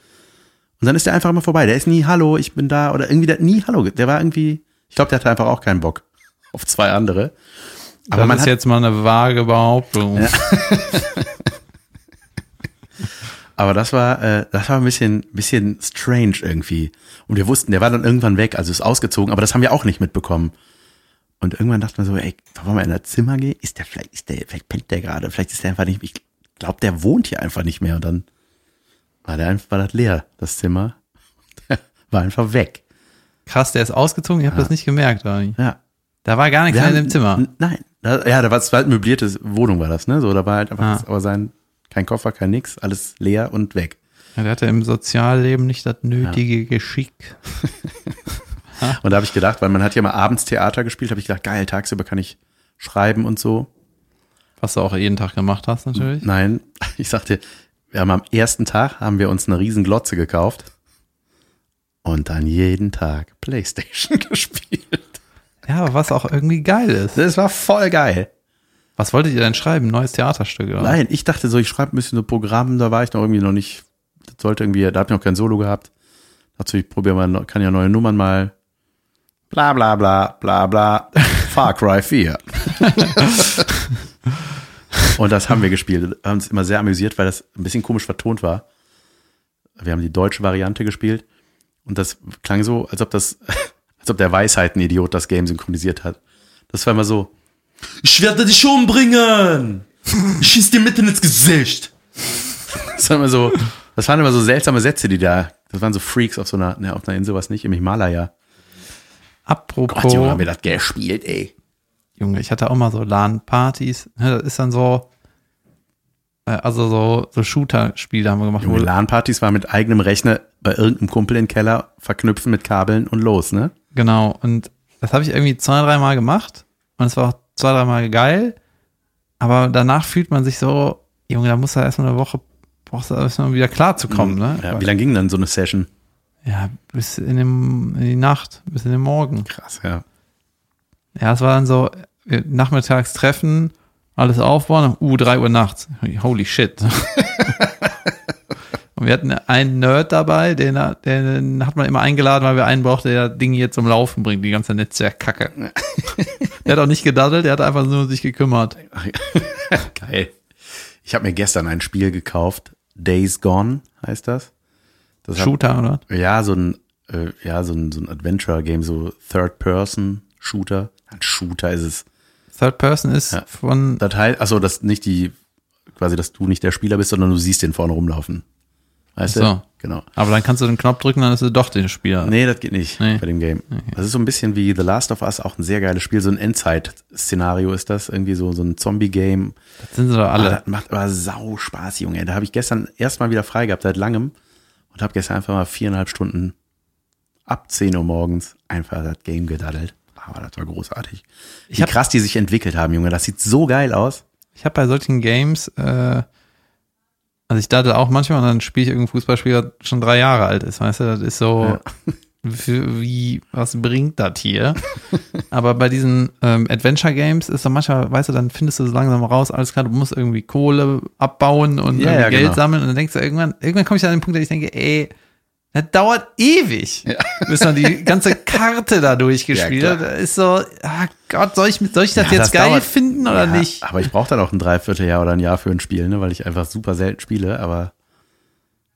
Und dann ist der einfach immer vorbei. Der ist nie Hallo, ich bin da oder irgendwie der nie Hallo. Der war irgendwie, ich glaube, der hatte einfach auch keinen Bock auf zwei andere. Aber das man ist jetzt mal eine vage Behauptung. [laughs] aber das war, äh, das war ein bisschen, bisschen strange irgendwie. Und wir wussten, der war dann irgendwann weg, also ist ausgezogen, aber das haben wir auch nicht mitbekommen. Und irgendwann dachten wir so, ey, wollen wir in das Zimmer gehen? Ist der vielleicht, ist der, vielleicht pennt der gerade, vielleicht ist der einfach nicht, ich glaube, der wohnt hier einfach nicht mehr. Und dann war der einfach, war das leer, das Zimmer. [laughs] Der war einfach weg. Krass, der ist ausgezogen, ihr habt das nicht gemerkt, nicht? Ja. Da war gar nichts mehr in dem Zimmer. Nein. Ja, da war es halt möblierte Wohnung, war das, ne? So, da war halt einfach, Ah. aber sein, kein Koffer, kein nix, alles leer und weg. Ja, der hatte im Sozialleben nicht das nötige Geschick. [laughs] Und da habe ich gedacht, weil man hat ja mal abends Theater gespielt, habe ich gedacht, geil, tagsüber kann ich schreiben und so. Was du auch jeden Tag gemacht hast, natürlich. Nein, [laughs] ich sagte, wir haben am ersten Tag haben wir uns eine riesen Glotze gekauft und dann jeden Tag Playstation [laughs] gespielt. Ja, aber was auch irgendwie geil ist. Das war voll geil. Was wolltet ihr denn schreiben? Neues Theaterstück, oder? Nein, ich dachte so, ich schreibe ein bisschen so Programm, da war ich noch irgendwie noch nicht, das sollte irgendwie, da habe ich noch kein Solo gehabt. Dazu, ich probiere mal, kann ja neue Nummern mal, bla bla bla, bla bla, [laughs] Far Cry 4. Und das haben wir gespielt, haben uns immer sehr amüsiert, weil das ein bisschen komisch vertont war. Wir haben die deutsche Variante gespielt und das klang so, als ob das, als ob der Weisheitenidiot das Game synchronisiert hat. Das war immer so, ich werde dich umbringen! Ich schieß dir mitten ins Gesicht! Das waren immer so, das waren immer so seltsame Sätze, die da, das waren so Freaks auf so einer, ne, auf einer Insel, was nicht, im Himalaya. Apropos, Gott, Junge, haben wir das gespielt, ey. Junge, ich hatte auch mal so LAN-Partys. Ne, das ist dann so, äh, also so, so Shooter-Spiele haben wir gemacht. Junge, LAN-Partys war mit eigenem Rechner bei irgendeinem Kumpel im Keller verknüpfen mit Kabeln und los, ne? Genau. Und das habe ich irgendwie zwei, dreimal gemacht. Und es war auch zwei, dreimal geil. Aber danach fühlt man sich so, Junge, da muss er erstmal eine Woche, brauchst du erstmal wieder klarzukommen, ne? Ja, wie lange ging dann so eine Session? Ja, bis in, dem, in die Nacht, bis in den Morgen. Krass, ja. Ja, es war dann so, nachmittags treffen, alles aufbauen, uh, drei Uhr nachts. Holy shit. [laughs] Und wir hatten einen Nerd dabei, den, den hat man immer eingeladen, weil wir einen brauchten, der das Ding hier zum Laufen bringt, die ganze Netzwerkkacke. [laughs] der hat auch nicht gedaddelt, der hat einfach nur sich gekümmert. [laughs] Geil. Ich habe mir gestern ein Spiel gekauft. Days Gone heißt das. das hat, Shooter, oder? ja, so ein, äh, ja, so ein, so ein Adventure-Game, so Third-Person-Shooter. Ein Shooter ist es. Third Person ist von, Das heißt, achso, dass nicht die, quasi, dass du nicht der Spieler bist, sondern du siehst den vorne rumlaufen. Weißt Ach du? so. Genau. aber dann kannst du den Knopf drücken, dann ist es doch der Spieler. Nee, das geht nicht Nee. bei dem Game. Das ist so ein bisschen wie The Last of Us, auch ein sehr geiles Spiel. So ein Endzeit-Szenario ist das. Irgendwie so, so ein Zombie-Game. Das sind sie doch Ah, alle. das macht aber sau Spaß, Junge. Da habe ich gestern erstmal wieder frei gehabt, seit langem. Und habe gestern einfach mal viereinhalb Stunden ab 10 Uhr morgens einfach das Game gedaddelt. Aber das war großartig. Wie hab- krass die sich entwickelt haben, Junge. Das sieht so geil aus. Ich habe bei solchen Games, äh, also ich dachte auch manchmal, und dann spiele ich irgendein Fußballspiel, das schon drei Jahre alt ist, weißt du, das ist so, für, wie, was bringt das hier? [laughs] Aber bei diesen ähm, Adventure Games ist dann manchmal, weißt du, dann findest du so langsam raus, alles klar, du musst irgendwie Kohle abbauen und Ja, ja, Geld genau. sammeln und dann denkst du irgendwann, irgendwann komme ich an den Punkt, dass ich denke, ey, das dauert ewig, bis man die ganze Karte da durchgespielt Ja, hat. Das ist so, ah Gott, soll ich, soll ich das Ja, jetzt das geil dauert- finden oder Ja, nicht? Aber ich brauche dann auch ein Dreivierteljahr oder ein Jahr für ein Spiel, ne, weil ich einfach super selten spiele. Aber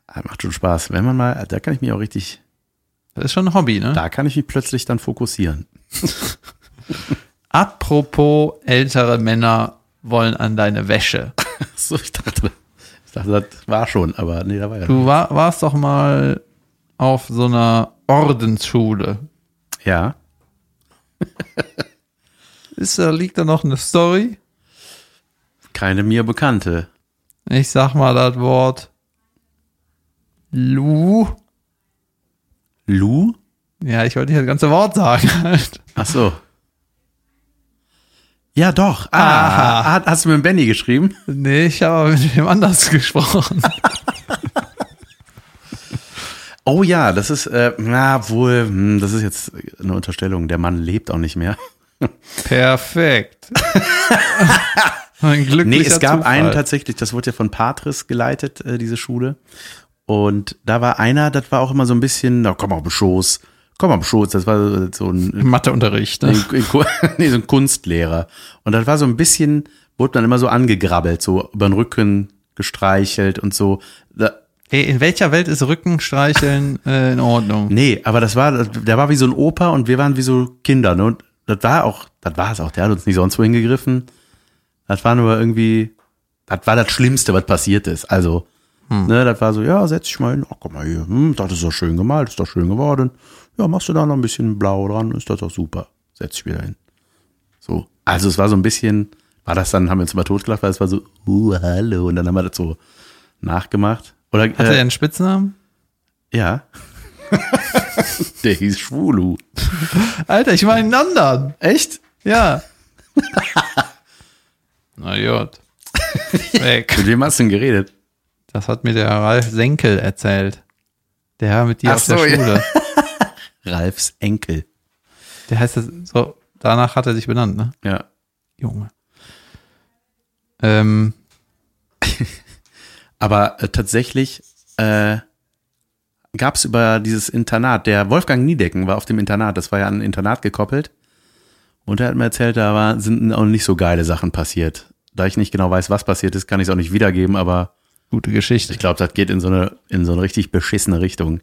ah, macht schon Spaß. Wenn man mal, da kann ich mich auch richtig, Das ist schon ein Hobby, ne? da kann ich mich plötzlich dann fokussieren. [laughs] Apropos ältere Männer wollen an deine Wäsche. [laughs] So, ich dachte, ich dachte, das war schon, aber nee, da war ja. Du war, warst doch mal auf so einer Ordensschule. Ja. [laughs] Ist da, liegt da noch eine Story? Keine mir bekannte. Ich sag mal das Wort Lu. Lou? Ja, ich wollte nicht das ganze Wort sagen. [laughs] Ach so. Ja, doch. Ah, Aha. hast du mit Benny geschrieben? Nee, ich habe mit dem anders [laughs] gesprochen. Oh ja, das ist, äh, na wohl, hm, das ist jetzt eine Unterstellung. Der Mann lebt auch nicht mehr. Perfekt. [laughs] Ein glücklicher Nee, es gab Zufall. einen tatsächlich, das wurde ja von Patris geleitet, äh, diese Schule. Und da war einer, das war auch immer so ein bisschen, na komm auf den Schoß, komm auf den Schoß, das war so ein, Matheunterricht. Ne? ein, ein, [laughs] nee, so ein Kunstlehrer. Und das war so ein bisschen, wurde dann immer so angegrabbelt, so über den Rücken gestreichelt und so. Da, Ey, in welcher Welt ist Rückenstreicheln äh, in Ordnung? [laughs] nee, aber das war, der war wie so ein Opa und wir waren wie so Kinder, ne? Und das war auch, das war es auch, der hat uns nicht sonst wohin gegriffen. Das war nur irgendwie, das war das Schlimmste, was passiert ist. Also, ne, das war so, ja, setz dich mal hin, ach, guck mal hier, hm, das ist doch schön gemalt, ist doch schön geworden. Ja, machst du da noch ein bisschen blau dran, ist das doch super. Setz dich wieder hin. So. Also es war so ein bisschen, war das dann, haben wir uns mal totgelacht, weil es war so, uh, hallo, und dann haben wir das so nachgemacht. Oder, Hat er einen Spitznamen? ja. [laughs] Der hieß Schwulu. Alter, ich meine einen anderen. Echt? Ja. [laughs] Na gut. Weg. Mit wem hast du denn geredet? Das hat mir der Ralf Senkel erzählt. Der Herr mit dir Ach auf der so, ja. Schule. [laughs] Ralfs Enkel. Der heißt das so, danach hat er sich benannt, ne? Ja. Junge. Ähm, Aber äh, tatsächlich äh, gab es über dieses Internat, der Wolfgang Niedecken war auf dem Internat, das war ja an ein Internat gekoppelt. Und er hat mir erzählt, da war, sind auch nicht so geile Sachen passiert. Da ich nicht genau weiß, was passiert ist, kann ich es auch nicht wiedergeben, aber gute Geschichte. ich glaube, das geht in so eine, in so eine richtig beschissene Richtung.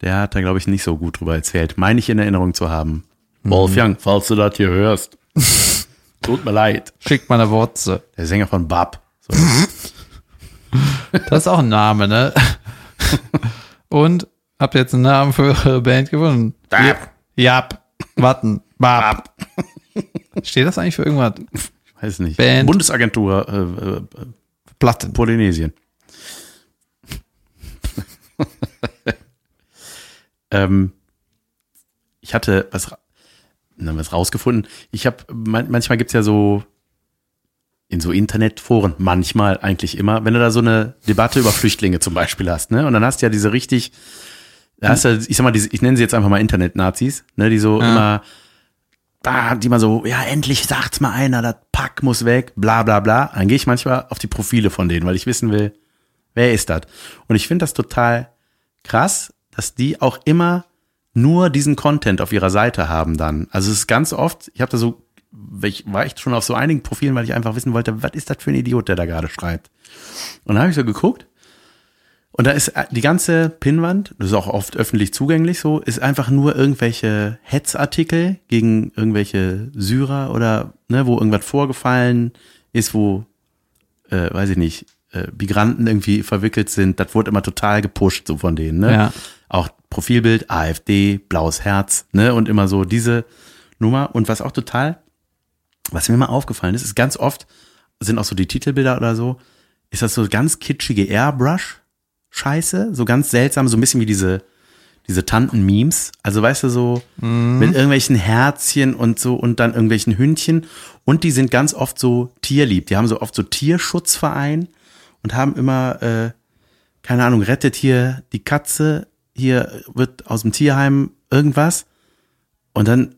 Der hat da, glaube ich, nicht so gut drüber erzählt. Meine ich in Erinnerung zu haben. Wolfgang, falls du das hier hörst. [laughs] Tut mir leid. Schickt mal eine Wurze. Der Sänger von Bab. So. [laughs] Das ist auch ein Name, ne? Und habt ihr jetzt einen Namen für eure Band gefunden? Bab. Jap. Warten. Bab. Steht das eigentlich für irgendwas? Ich weiß nicht. Band. Bundesagentur äh, äh, Platten. Polynesien. [laughs] ähm, ich hatte was, was rausgefunden. Ich habe man, manchmal gibt's ja so in so Internetforen, manchmal eigentlich immer, wenn du da so eine Debatte über Flüchtlinge zum Beispiel hast, ne? Und dann hast du ja diese richtig, da hast du, ich sag mal, diese, ich nenne sie jetzt einfach mal Internet-Nazis, ne? Die so Ja. immer, da, die mal so, ja, endlich sagt's mal einer, das Pack muss weg, bla bla bla. Dann gehe ich manchmal auf die Profile von denen, weil ich wissen will, wer ist das? Und ich finde das total krass, dass die auch immer nur diesen Content auf ihrer Seite haben dann. Also es ist ganz oft, ich habe da so, ich war echt schon auf so einigen Profilen, weil ich einfach wissen wollte, was ist das für ein Idiot, der da gerade schreibt. Und dann habe ich so geguckt und da ist äh, die ganze Pinnwand, das ist auch oft öffentlich zugänglich so, ist einfach nur irgendwelche Hetzartikel gegen irgendwelche Syrer oder ne, wo irgendwas vorgefallen ist, wo, äh, weiß ich nicht, äh, Migranten irgendwie verwickelt sind. Das wurde immer total gepusht so von denen. Ne? Ja. Auch Profilbild, AfD, blaues Herz, ne? Und immer so diese Nummer. Und was auch total, was mir mal aufgefallen ist, ist ganz oft, sind auch so die Titelbilder oder so, ist das so ganz kitschige Airbrush-Scheiße, so ganz seltsam, so ein bisschen wie diese, diese Tanten-Memes. Also weißt du, so mit irgendwelchen Herzchen und so und dann irgendwelchen Hündchen. Und die sind ganz oft so tierlieb. Die haben so oft so Tierschutzverein und haben immer, äh, keine Ahnung, rettet hier die Katze, hier wird aus dem Tierheim irgendwas. Und dann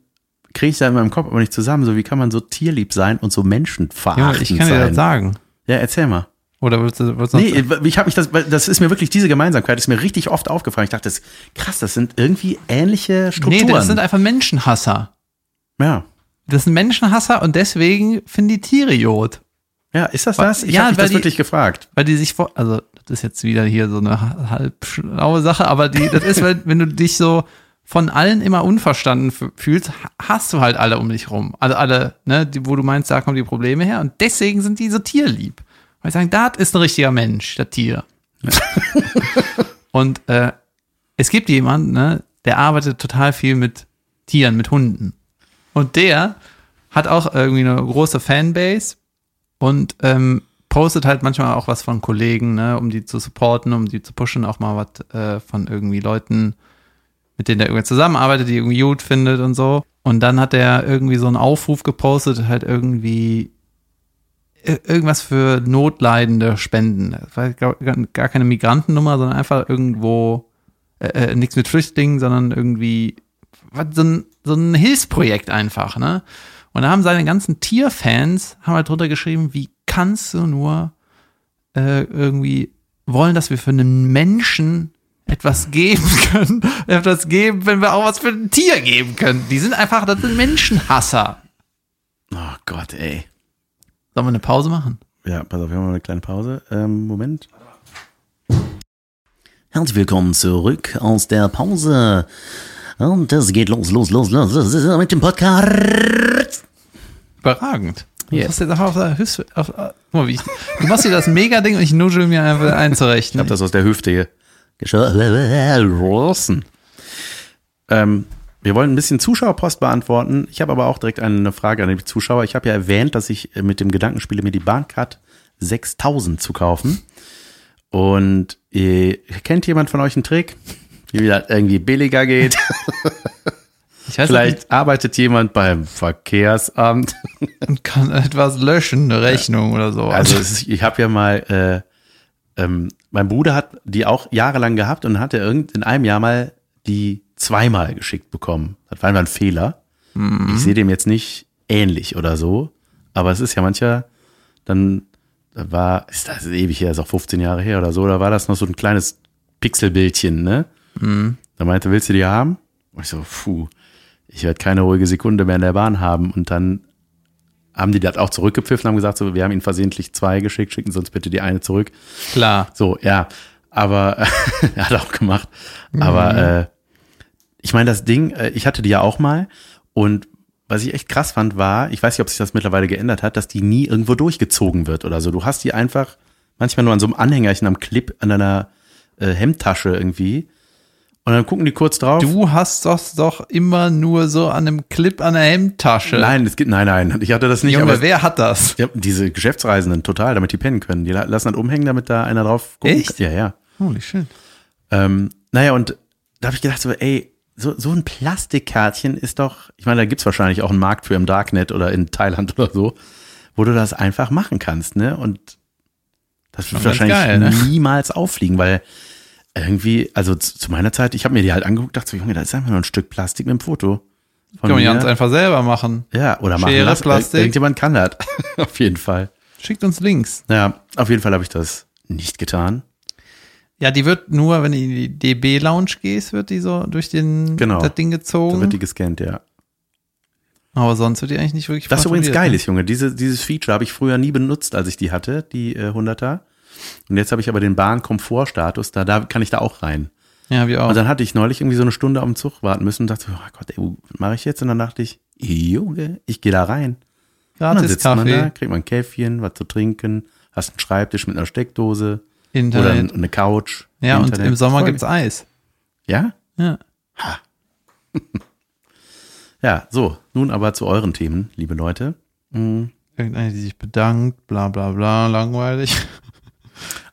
kriege ich da in meinem Kopf aber nicht zusammen, so wie kann man so tierlieb sein und so menschenverachtend ich kann dir sein. das sagen. Ja, erzähl mal. Oder willst du, willst du Nee, ich habe mich das, das ist mir wirklich diese Gemeinsamkeit, ist mir richtig oft aufgefallen. Ich dachte, das, krass, das sind irgendwie ähnliche nee, Strukturen. das sind einfach Menschenhasser. ja. Das sind Menschenhasser und deswegen finden die Tiere Jod. Ja, ist das das? Ich Ja, habe mich das die- wirklich gefragt. Weil die sich vor, also das ist jetzt wieder hier so eine ha- halb schlaue Sache, aber die, das ist, wenn, wenn du dich so von allen immer unverstanden fühlst, ha- hast du halt alle um dich rum. Also alle, ne, die, wo du meinst, da kommen die Probleme her und deswegen sind die so tierlieb. Weil sie sagen, das ist ein richtiger Mensch, das Tier. [laughs] und äh, es gibt jemanden, ne, der arbeitet total viel mit Tieren, mit Hunden. Und der hat auch irgendwie eine große Fanbase und ähm, postet halt manchmal auch was von Kollegen, ne, um die zu supporten, um die zu pushen, auch mal was äh, von irgendwie Leuten, mit denen der irgendwie zusammenarbeitet, die irgendwie gut findet und so. Und dann hat er irgendwie so einen Aufruf gepostet, halt irgendwie ir- irgendwas für Notleidende spenden. Das war gar gar keine Migrantennummer, sondern einfach irgendwo äh, äh, nichts mit Flüchtlingen, sondern irgendwie so, ein, so ein Hilfsprojekt einfach, ne? Und da haben seine ganzen Tierfans haben halt drunter geschrieben, wie kannst du nur äh, irgendwie wollen, dass wir für einen Menschen etwas geben [laughs] können, etwas geben, wenn wir auch was für ein Tier geben können. Die sind einfach, das sind Menschenhasser. Oh Gott, ey. Sollen wir eine Pause machen? Ja, pass auf, wir haben eine kleine Pause. Ähm, Moment. Herzlich willkommen zurück aus der Pause. Und es geht los, los, los, los, los mit dem Podcast. Überragend. Du Yes. hast jetzt einfach auf der Hüfte, auf, auf, guck mal, wie ich, du machst dir das Mega-Ding und ich nuschel mir einfach ein zurecht. Ich habe das aus der Hüfte hier Ähm, wir wollen ein bisschen Zuschauerpost beantworten. Ich habe aber auch direkt eine Frage an die Zuschauer. Ich habe ja erwähnt, dass ich äh, mit dem Gedanken spiele, mir die Bahncard 6000 zu kaufen. Und äh, kennt jemand von euch einen Trick, wie das irgendwie billiger geht? [laughs] Vielleicht arbeitet jemand beim Verkehrsamt. nicht, und kann etwas löschen, eine Rechnung oder so. Also ist, ich habe ja mal, äh, ähm, mein Bruder hat die auch jahrelang gehabt und hat er irgend in einem Jahr mal die zweimal geschickt bekommen. Das war einfach ein Fehler. Ich sehe dem jetzt nicht ähnlich oder so, aber es ist ja mancher, dann da war, ist das ewig her, ist auch 15 Jahre her oder so, da war das noch so ein kleines Pixelbildchen, ne? Da meinte, willst du die haben? Und ich so, puh, ich werde keine ruhige Sekunde mehr in der Bahn haben. Und dann haben die das auch zurückgepfiffen, haben gesagt, so, wir haben ihnen versehentlich zwei geschickt, schicken Sie uns bitte die eine zurück. klar. So, ja, aber [laughs] er hat auch gemacht. Aber äh, ich meine, das Ding, äh, ich hatte die ja auch mal und was ich echt krass fand, war, ich weiß nicht, ob sich das mittlerweile geändert hat, dass die nie irgendwo durchgezogen wird oder so. Du hast die einfach manchmal nur an so einem Anhängerchen am Clip an deiner äh, Hemdtasche irgendwie Und dann gucken die kurz drauf. Du hast das doch immer nur so an einem Clip an der Hemdtasche. Nein, es gibt, nein, nein, ich hatte das nicht. Junge, aber wer hat das? ja, diese Geschäftsreisenden, total, damit die pennen können. Die la- lassen das umhängen, damit da einer drauf gucken Echt? Ja, ja. Holy shit. Ähm, naja, und da habe ich gedacht, so, ey, so, so ein Plastikkärtchen ist doch, ich meine, da gibt's wahrscheinlich auch einen Markt für im Darknet oder in Thailand [laughs] oder so, wo du das einfach machen kannst, ne? Und das wird wahrscheinlich geil, ne? niemals auffliegen, weil irgendwie, also zu, meiner Zeit, ich habe mir die halt angeguckt, dachte so, Junge, da ist einfach nur ein Stück Plastik mit dem Foto. Von Kann man ganz einfach selber machen. Ja, oder machen Schere, lassen. Plastik. Irgendjemand kann das. [laughs] auf jeden Fall. Schickt uns Links. Naja, auf jeden Fall habe ich das nicht getan. Ja, die wird nur, wenn du in die DB-Lounge gehst, wird die so durch den, Genau. das Ding Da gezogen. wird die gescannt, ja. aber sonst wird die eigentlich nicht wirklich Was übrigens geil ne? ist, Junge. Diese, dieses Feature habe ich früher nie benutzt, als ich die hatte, die äh, 100er. Und jetzt habe ich aber den Bahn-Komfort-Status, da, da kann ich da auch rein. Ja, wir auch. Und dann hatte ich neulich irgendwie so eine Stunde am Zug warten müssen und dachte, so, oh Gott, ey, was mache ich jetzt? Und dann dachte ich, Junge, ich gehe da rein. Und dann Gratis sitzt man da, Kaffee, kriegt man ein Käffchen, was zu trinken, hast einen Schreibtisch mit einer Steckdose oder Internet. eine Couch. ja, und Internet. im Sommer Voll gibt's Eis. Ja? Ja. [laughs] Ja, so. Nun aber zu euren Themen, liebe Leute. Mhm. Irgendeine, die sich bedankt, bla bla bla, langweilig.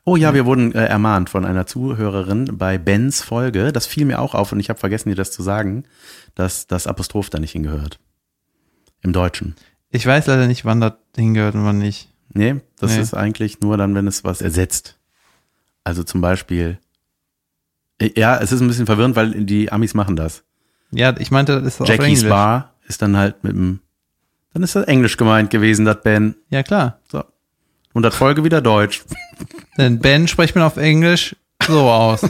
Oh ja, wir wurden äh, ermahnt von einer Zuhörerin bei Bens Folge. Das fiel mir auch auf und ich habe vergessen, dir das zu sagen, dass das Apostroph da nicht hingehört. Im Deutschen. Ich weiß leider nicht, wann das hingehört und wann nicht. Nee, das Nee. ist eigentlich nur dann, wenn es was ersetzt. Also zum Beispiel. Äh, Ja, es ist ein bisschen verwirrend, weil die Amis machen das. Ja, ich meinte, das ist auf Jackie's. Bar ist dann halt mit dem. Dann ist das Englisch gemeint gewesen, das Ben. Ja, klar. So. Und das Folge wieder Deutsch. [laughs] Denn Ben spricht man auf Englisch so aus.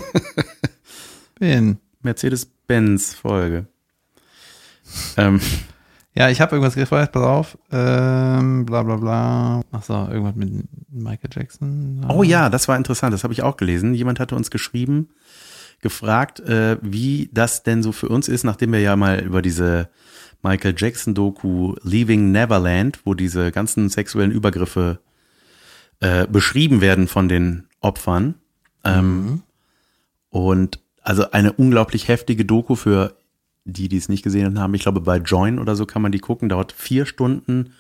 [laughs] Ben. Mercedes-Benz Folge. Ähm, Ja, ich habe irgendwas gefragt, pass auf. Ähm, bla bla bla. Ach so, irgendwas mit Michael Jackson. Oh ja, das war interessant, das habe ich auch gelesen. Jemand hatte uns geschrieben, gefragt, äh, wie das denn so für uns ist, nachdem wir ja mal über diese Michael Jackson-Doku Leaving Neverland, wo diese ganzen sexuellen Übergriffe äh, beschrieben werden von den Opfern. Ähm, Und also eine unglaublich heftige Doku für die, die es nicht gesehen haben. Ich glaube, bei Join oder so kann man die gucken. Dauert vier Stunden,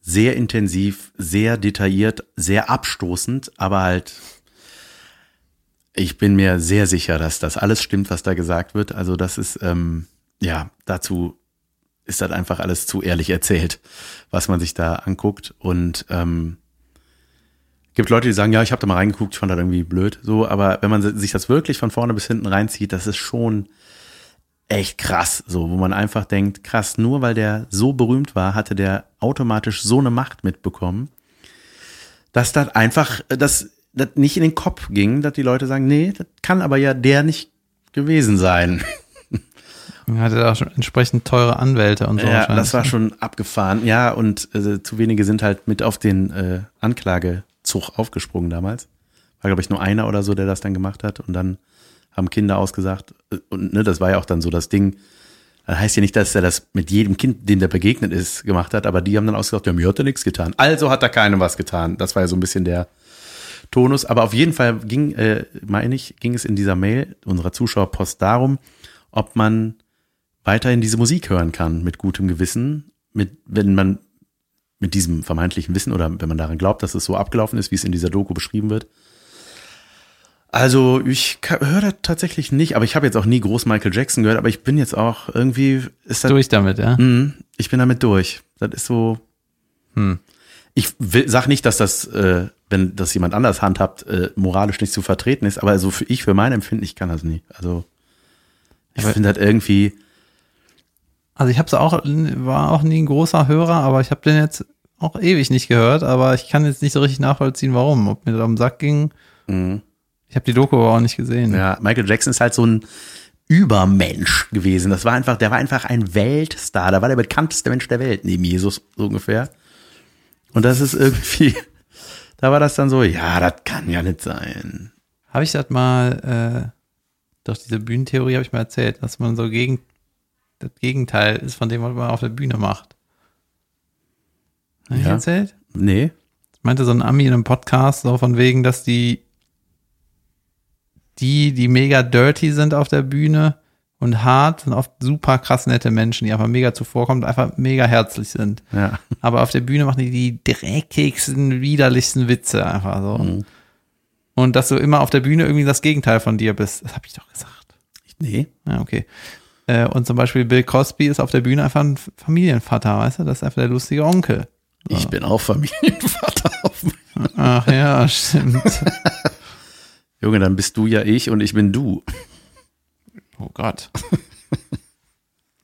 sehr intensiv, sehr detailliert, sehr abstoßend, aber halt, ich bin mir sehr sicher, dass das alles stimmt, was da gesagt wird. Also das ist, ähm, ja, dazu ist das einfach alles zu ehrlich erzählt, was man sich da anguckt. Und ähm, gibt Leute, die sagen, ja, ich habe da mal reingeguckt, ich fand das irgendwie blöd. So, aber wenn man sich das wirklich von vorne bis hinten reinzieht, das ist schon echt krass, so, wo man einfach denkt, krass, nur weil der so berühmt war, hatte der automatisch so eine Macht mitbekommen, dass das einfach, dass das nicht in den Kopf ging, dass die Leute sagen, nee, das kann aber ja der nicht gewesen sein. Hatte da auch schon entsprechend teure Anwälte und so. Ja, das war schon abgefahren. Ja, und äh, zu wenige sind halt mit auf den äh, Anklagezug aufgesprungen damals. War, glaube ich, nur einer oder so, der das dann gemacht hat. Und dann haben Kinder ausgesagt. äh, Und ne, das war ja auch dann so das Ding. Das heißt ja nicht, dass er das mit jedem Kind, dem der begegnet ist, gemacht hat, aber die haben dann ausgesagt, ja, mir hat er nichts getan. Also hat er keinem was getan. Das war ja so ein bisschen der Tonus. Aber auf jeden Fall ging, äh, meine ich, ging es in dieser Mail unserer Zuschauerpost darum, ob man weiterhin diese Musik hören kann mit gutem Gewissen, mit, wenn man mit diesem vermeintlichen Wissen oder wenn man daran glaubt, dass es so abgelaufen ist, wie es in dieser Doku beschrieben wird. Also ich höre das tatsächlich nicht, aber ich habe jetzt auch nie groß Michael Jackson gehört, aber ich bin jetzt auch irgendwie ist das, Durch damit, ja. Mhm, ich bin damit durch. Das ist so. Hm. Ich will, sag nicht, dass das, äh, wenn das jemand anders handhabt, äh, moralisch nicht zu vertreten ist, aber also für ich, für mein Empfinden, ich kann das nie. Also ich finde das irgendwie. Also ich habe auch, war auch nie ein großer Hörer, aber ich habe den jetzt auch ewig nicht gehört, aber ich kann jetzt nicht so richtig nachvollziehen, warum. Ob mir das am Sack ging. Mhm. Ich habe die Doku aber auch nicht gesehen. Ja, Michael Jackson ist halt so ein Übermensch gewesen. Das war einfach, der war einfach ein Weltstar. Da war der bekannteste Mensch der Welt, neben Jesus, so ungefähr. Und das ist irgendwie, [laughs] da war das dann so, ja, das kann ja nicht sein. Habe ich das mal, äh, doch diese Bühnentheorie habe ich mal erzählt, dass man so gegen das Gegenteil ist von dem, was man auf der Bühne macht. Habe ich Ja. erzählt? Nee. Das meinte so ein Ami in einem Podcast, so von wegen, dass die die, die mega dirty sind auf der Bühne und hart, sind oft super krass nette Menschen, die einfach mega zuvorkommen und einfach mega herzlich sind. Ja. Aber auf der Bühne machen die die dreckigsten, widerlichsten Witze einfach so. Mhm. Und dass du immer auf der Bühne irgendwie das Gegenteil von dir bist. Das habe ich doch gesagt. Nee. Ja, okay. Äh, Und zum Beispiel Bill Cosby ist auf der Bühne einfach ein Familienvater, weißt du? Das ist einfach der lustige Onkel. Ich bin auch Familienvater. Ach ja, [laughs] stimmt. Junge, dann bist du ja ich und ich bin du. Oh Gott.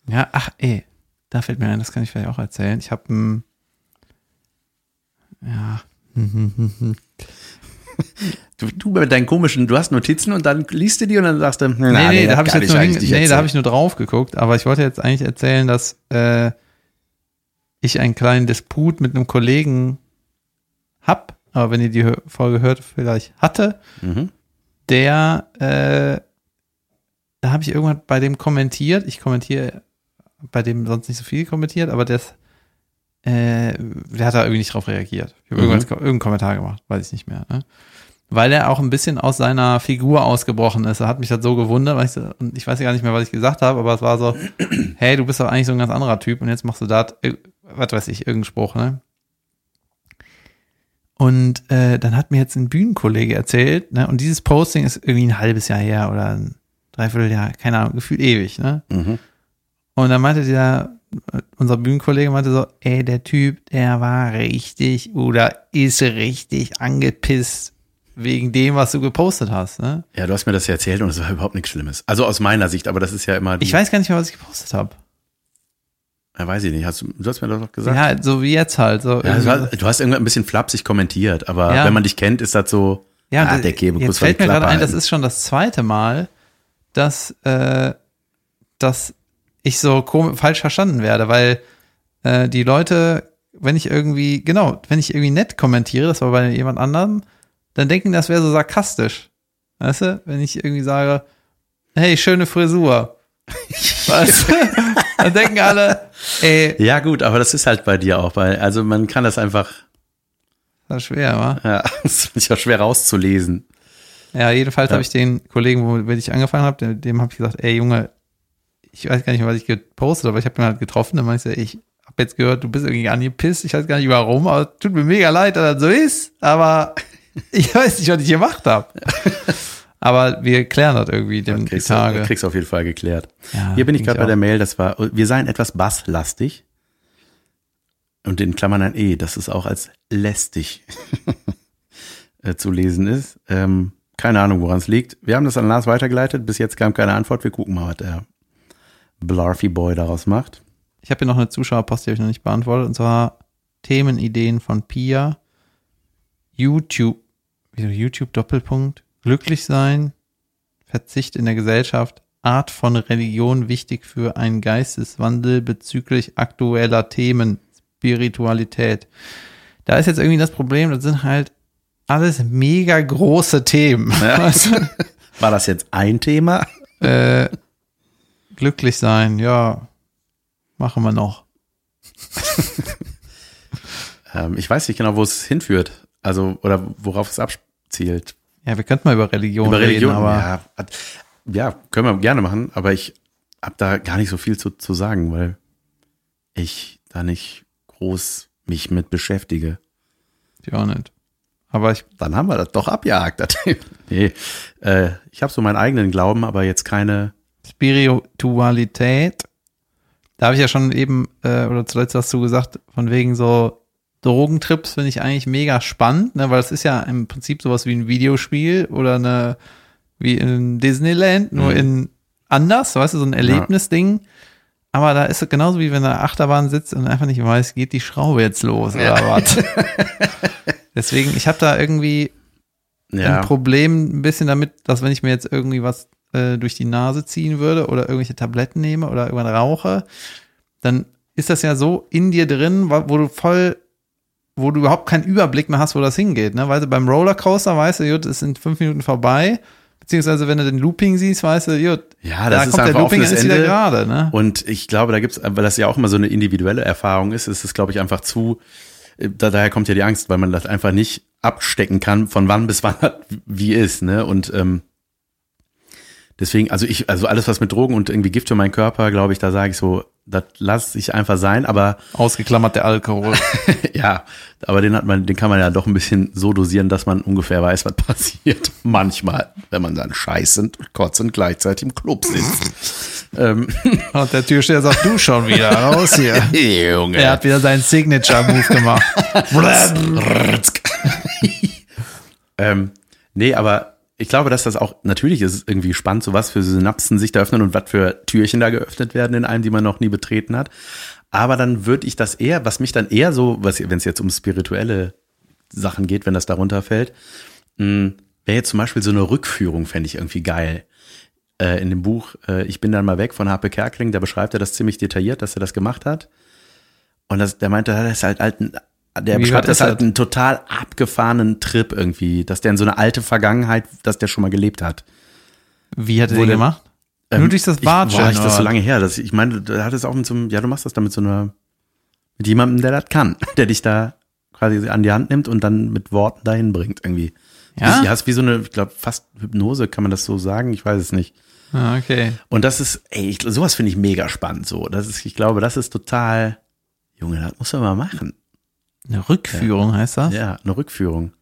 Ja, ach ey, da fällt mir ein, das kann ich vielleicht auch erzählen. Ich habe ein, ja, [laughs] Du, du mit deinen komischen, du hast Notizen und dann liest du die und dann sagst du, nee, nee, da habe ich jetzt nur, hin, nee, da habe ich nur drauf geguckt, aber ich wollte jetzt eigentlich erzählen, dass äh, ich einen kleinen Disput mit einem Kollegen hab, aber wenn ihr die Folge hört, vielleicht hatte, Mhm. der, äh, da habe ich irgendwann bei dem kommentiert, ich kommentiere bei dem sonst nicht so viel kommentiert, aber das, äh, der hat da irgendwie nicht drauf reagiert. Ich habe Mhm. irgendwas, irgendeinen Kommentar gemacht, weiß ich nicht mehr. Ne? Weil er auch ein bisschen aus seiner Figur ausgebrochen ist. Er hat mich das so gewundert, weil ich, so, und ich weiß ja gar nicht mehr, was ich gesagt habe, aber es war so, [clears throat] hey, du bist doch eigentlich so ein ganz anderer Typ und jetzt machst du da, was weiß ich, irgendeinen Spruch, ne? Und äh, dann hat mir jetzt ein Bühnenkollege erzählt, ne, und dieses Posting ist irgendwie ein halbes Jahr her oder ein Dreivierteljahr, keine Ahnung, gefühlt ewig, ne? Mhm. Und dann meinte der, unser Bühnenkollege meinte so, ey, der Typ, der war richtig oder ist richtig angepisst wegen dem, was du gepostet hast, ne? Ja, du hast mir das ja erzählt und es war überhaupt nichts Schlimmes. Also aus meiner Sicht, aber das ist ja immer Ich weiß gar nicht mehr, was ich gepostet habe. Ja, weiß ich nicht. Hast du, du hast mir das doch gesagt. Ja, so wie jetzt halt. So Ja, irgendwie so. war, du hast irgendwann ein bisschen flapsig kommentiert, aber Ja. wenn man dich kennt, ist das so, Ja, ah, der Käbe, jetzt fällt mir gerade ein, das ist schon das zweite Mal, dass, äh, dass ich so kom falsch verstanden werde, weil äh, die Leute, wenn ich irgendwie, genau, wenn ich irgendwie nett kommentiere, das war bei jemand anderem, dann denken, das wäre so sarkastisch. Weißt du? Wenn ich irgendwie sage, hey, schöne Frisur. [laughs] weißt du? Dann denken alle, ey, Ja, gut, aber das ist halt bei dir auch, weil, also man kann das einfach, das ist schwer, wa? ja, [laughs] das ist ja schwer rauszulesen. Ja, jedenfalls Ja. habe ich den Kollegen, womit ich angefangen habe, dem, dem habe ich gesagt, ey Junge, ich weiß gar nicht mehr, was ich gepostet habe, aber ich habe ihn halt getroffen, dann meinte ich, ich habe jetzt gehört, du bist irgendwie angepisst, ich weiß gar nicht warum, aber tut mir mega leid, dass das so ist, aber ich weiß nicht, was ich gemacht habe. aber wir klären das irgendwie den, die Kriegst, du, Tage. kriegst auf jeden Fall geklärt. Ja, Hier bin ich gerade bei der Mail, das war, wir seien etwas basslastig. Und in Klammern ein E, dass es auch als lästig [laughs] äh, zu lesen ist. Ähm, keine Ahnung, woran es liegt. Wir haben das an Lars weitergeleitet. Bis jetzt kam keine Antwort. Wir gucken mal, was der Blarfy Boy daraus macht. Ich habe hier noch eine Zuschauerpost, die habe ich noch nicht beantwortet, und zwar Themenideen von Pia. YouTube, YouTube Doppelpunkt, glücklich sein, Verzicht in der Gesellschaft, Art von Religion wichtig für einen Geisteswandel bezüglich aktueller Themen, Spiritualität. Da ist jetzt irgendwie das Problem, das sind halt alles mega große Themen. Weißt du? [laughs] War das jetzt ein Thema? äh, glücklich sein, ja, machen wir noch. [laughs] Ähm, ich weiß nicht genau, wo es hinführt. Also, oder worauf es abzielt. Ja, wir könnten mal über Religion, Über Religion, reden, aber ja, ja, können wir gerne machen, aber ich habe da gar nicht so viel zu, zu sagen, weil ich da nicht groß mich mit beschäftige. ich auch nicht. Aber ich, Dann haben wir das doch abgehakt. [laughs] nee, äh, ich habe so meinen eigenen Glauben, aber jetzt keine. Spiritualität, da habe ich ja schon eben, äh, oder zuletzt hast du gesagt, von wegen so Drogentrips finde ich eigentlich mega spannend, ne, weil es ist ja im Prinzip sowas wie ein Videospiel oder eine, wie in Disneyland, nur Mhm. in anders, weißt du, so ein Erlebnisding. Aber da ist es genauso wie wenn der Achterbahn sitzt und einfach nicht weiß, geht die Schraube jetzt los oder was. [laughs] Deswegen, ich habe da irgendwie Ja, ein Problem ein bisschen damit, dass wenn ich mir jetzt irgendwie was äh, durch die Nase ziehen würde oder irgendwelche Tabletten nehme oder irgendwann rauche, dann ist das ja so in dir drin, wo du voll, wo du überhaupt keinen Überblick mehr hast, wo das hingeht. Ne? Weil du beim Rollercoaster weißt du, gut, es sind fünf Minuten vorbei. Beziehungsweise wenn du den Looping siehst, weißt du, gut, ja, da das ist kommt der Looping ist wieder Ende. gerade. Ne? Und ich glaube, da gibt's, weil das ja auch immer so eine individuelle Erfahrung ist, ist es, glaube ich, einfach zu, äh, da, daher kommt ja die Angst, weil man das einfach nicht abstecken kann, von wann bis wann wie ist, ne? Und ähm, deswegen, also ich, also alles was mit Drogen und irgendwie Gift für meinen Körper, glaube ich, da sage ich so, das lasse ich einfach sein, aber Ausgeklammert der Alkohol. [laughs] ja, aber den hat man, den kann man ja doch ein bisschen so dosieren, dass man ungefähr weiß, was passiert. [laughs] Manchmal, wenn man dann scheißend und kotzend gleichzeitig im Club sitzt. [laughs] ähm, Und der Türsteher sagt, du schon wieder, raus hier. Junge. Er hat wieder seinen Signature-Move gemacht. ähm, nee, aber ich glaube, dass das auch, natürlich ist irgendwie spannend, so was für Synapsen sich da öffnen und was für Türchen da geöffnet werden in einem, die man noch nie betreten hat. Aber dann würde ich das eher, was mich dann eher so, wenn es jetzt um spirituelle Sachen geht, wenn das darunter fällt, wäre jetzt zum Beispiel so eine Rückführung, fände ich irgendwie geil. Äh, in dem Buch äh, Ich bin dann mal weg von Harpe Kerkeling, da beschreibt er das ziemlich detailliert, dass er das gemacht hat. Und das, der meinte, das ist halt, halt ein, der beschreibt das ist halt das? einen total abgefahrenen Trip irgendwie, dass der in so eine alte Vergangenheit, dass der schon mal gelebt hat. Wie hat er den gemacht? Ähm, Nur durch das ich, Watschen, Boah, ich, das so lange her. Dass, ich meine, du hattest auch mit so einem, ja, du machst das dann mit so einer, mit jemandem, der das kann, [laughs] der dich da quasi an die Hand nimmt und dann mit Worten dahin bringt irgendwie. Ja? Ja, ist wie so eine, ich glaube, fast Hypnose, kann man das so sagen? Ich weiß es nicht. Ah, okay. Und das ist, ey, ich, sowas finde ich mega spannend so. Das ist, ich glaube, das ist total, Junge, das muss man mal machen. Eine Rückführung heißt das? Ja, eine Rückführung.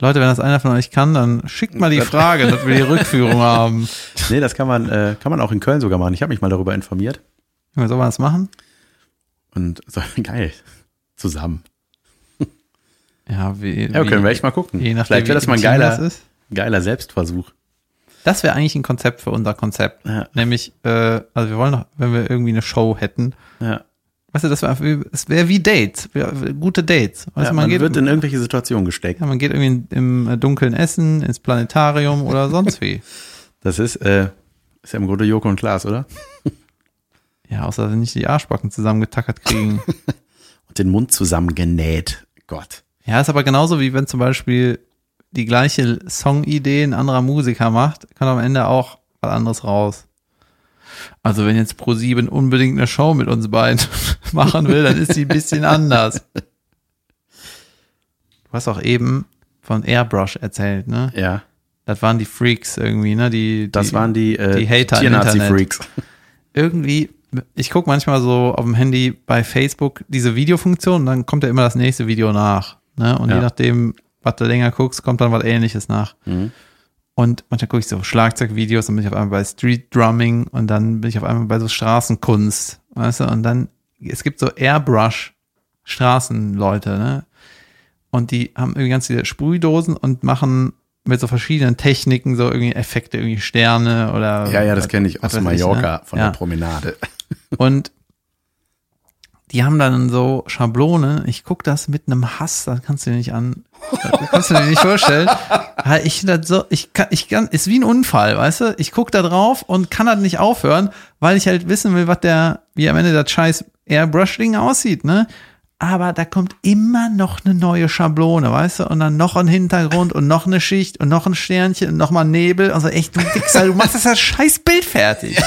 Leute, wenn das einer von euch kann, dann schickt mal die Frage, dass wir die Rückführung [laughs] haben. Nee, das kann man, äh, kann man auch in Köln sogar machen. Ich habe mich mal darüber informiert. Soll man das machen? Und so, [laughs] geil. Zusammen. Ja, wie, Ja, können wir echt mal gucken. Je nachdem, Vielleicht wäre das wie mal ein geiler, das ist. geiler Selbstversuch. Das wäre eigentlich ein Konzept für unser Konzept. Ja. Nämlich, äh, also wir wollen noch, wenn wir irgendwie eine Show hätten, Ja. Weißt du, das wäre es wäre wie Dates, gute Dates. Weißt ja du, man, man, geht, wird in irgendwelche Situationen gesteckt. ja, man geht irgendwie im äh, Dunkeln essen, ins Planetarium oder sonst wie. [laughs] Das ist, äh, ist ja im Grunde Joko und Klaas, oder? Ja, außer dass sie nicht die Arschbacken zusammengetackert kriegen. [laughs] Und den Mund zusammengenäht. Gott. ja, ist aber genauso wie wenn zum Beispiel die gleiche Songidee ein anderer Musiker macht, kann am Ende auch was anderes raus. Also wenn jetzt Pro7 unbedingt eine Show mit uns beiden [laughs] machen will, dann ist die ein bisschen anders. Du hast auch eben von Airbrush erzählt, ne? Ja. Das waren die Freaks irgendwie, ne? Die, Das die, waren die, äh, die Hater im Internet. Tiernazi-Freaks. irgendwie, ich gucke manchmal so auf dem Handy bei Facebook diese Videofunktion und dann kommt ja immer das nächste Video nach. Ne? Und Ja. je nachdem, was du länger guckst, kommt dann was ähnliches nach. Mhm. Und manchmal gucke ich so Schlagzeugvideos, dann bin ich auf einmal bei Street Drumming und dann bin ich auf einmal bei so Straßenkunst, weißt du, und dann, es gibt so Airbrush Straßenleute, ne? Und die haben irgendwie ganz viele Sprühdosen und machen mit so verschiedenen Techniken so irgendwie Effekte, irgendwie Sterne oder. Ja, ja, das kenne ich aus weiß ich, Mallorca ne? von ja. der Promenade. Und die haben dann so Schablone. Ich guck das mit einem Hass, das kannst du dir nicht an, das kannst du dir nicht vorstellen. [laughs] Ich das so, ich kann, ich kann, ist wie ein Unfall, weißt du? Ich guck da drauf und kann das nicht aufhören, weil ich halt wissen will, was der, wie am Ende das scheiß Airbrush-Ding aussieht, ne? Aber da kommt immer noch eine neue Schablone, weißt du? Und dann noch ein Hintergrund und noch eine Schicht und noch ein Sternchen und noch mal Nebel. Also echt, du Wichser, du machst das ja scheiß Bild fertig.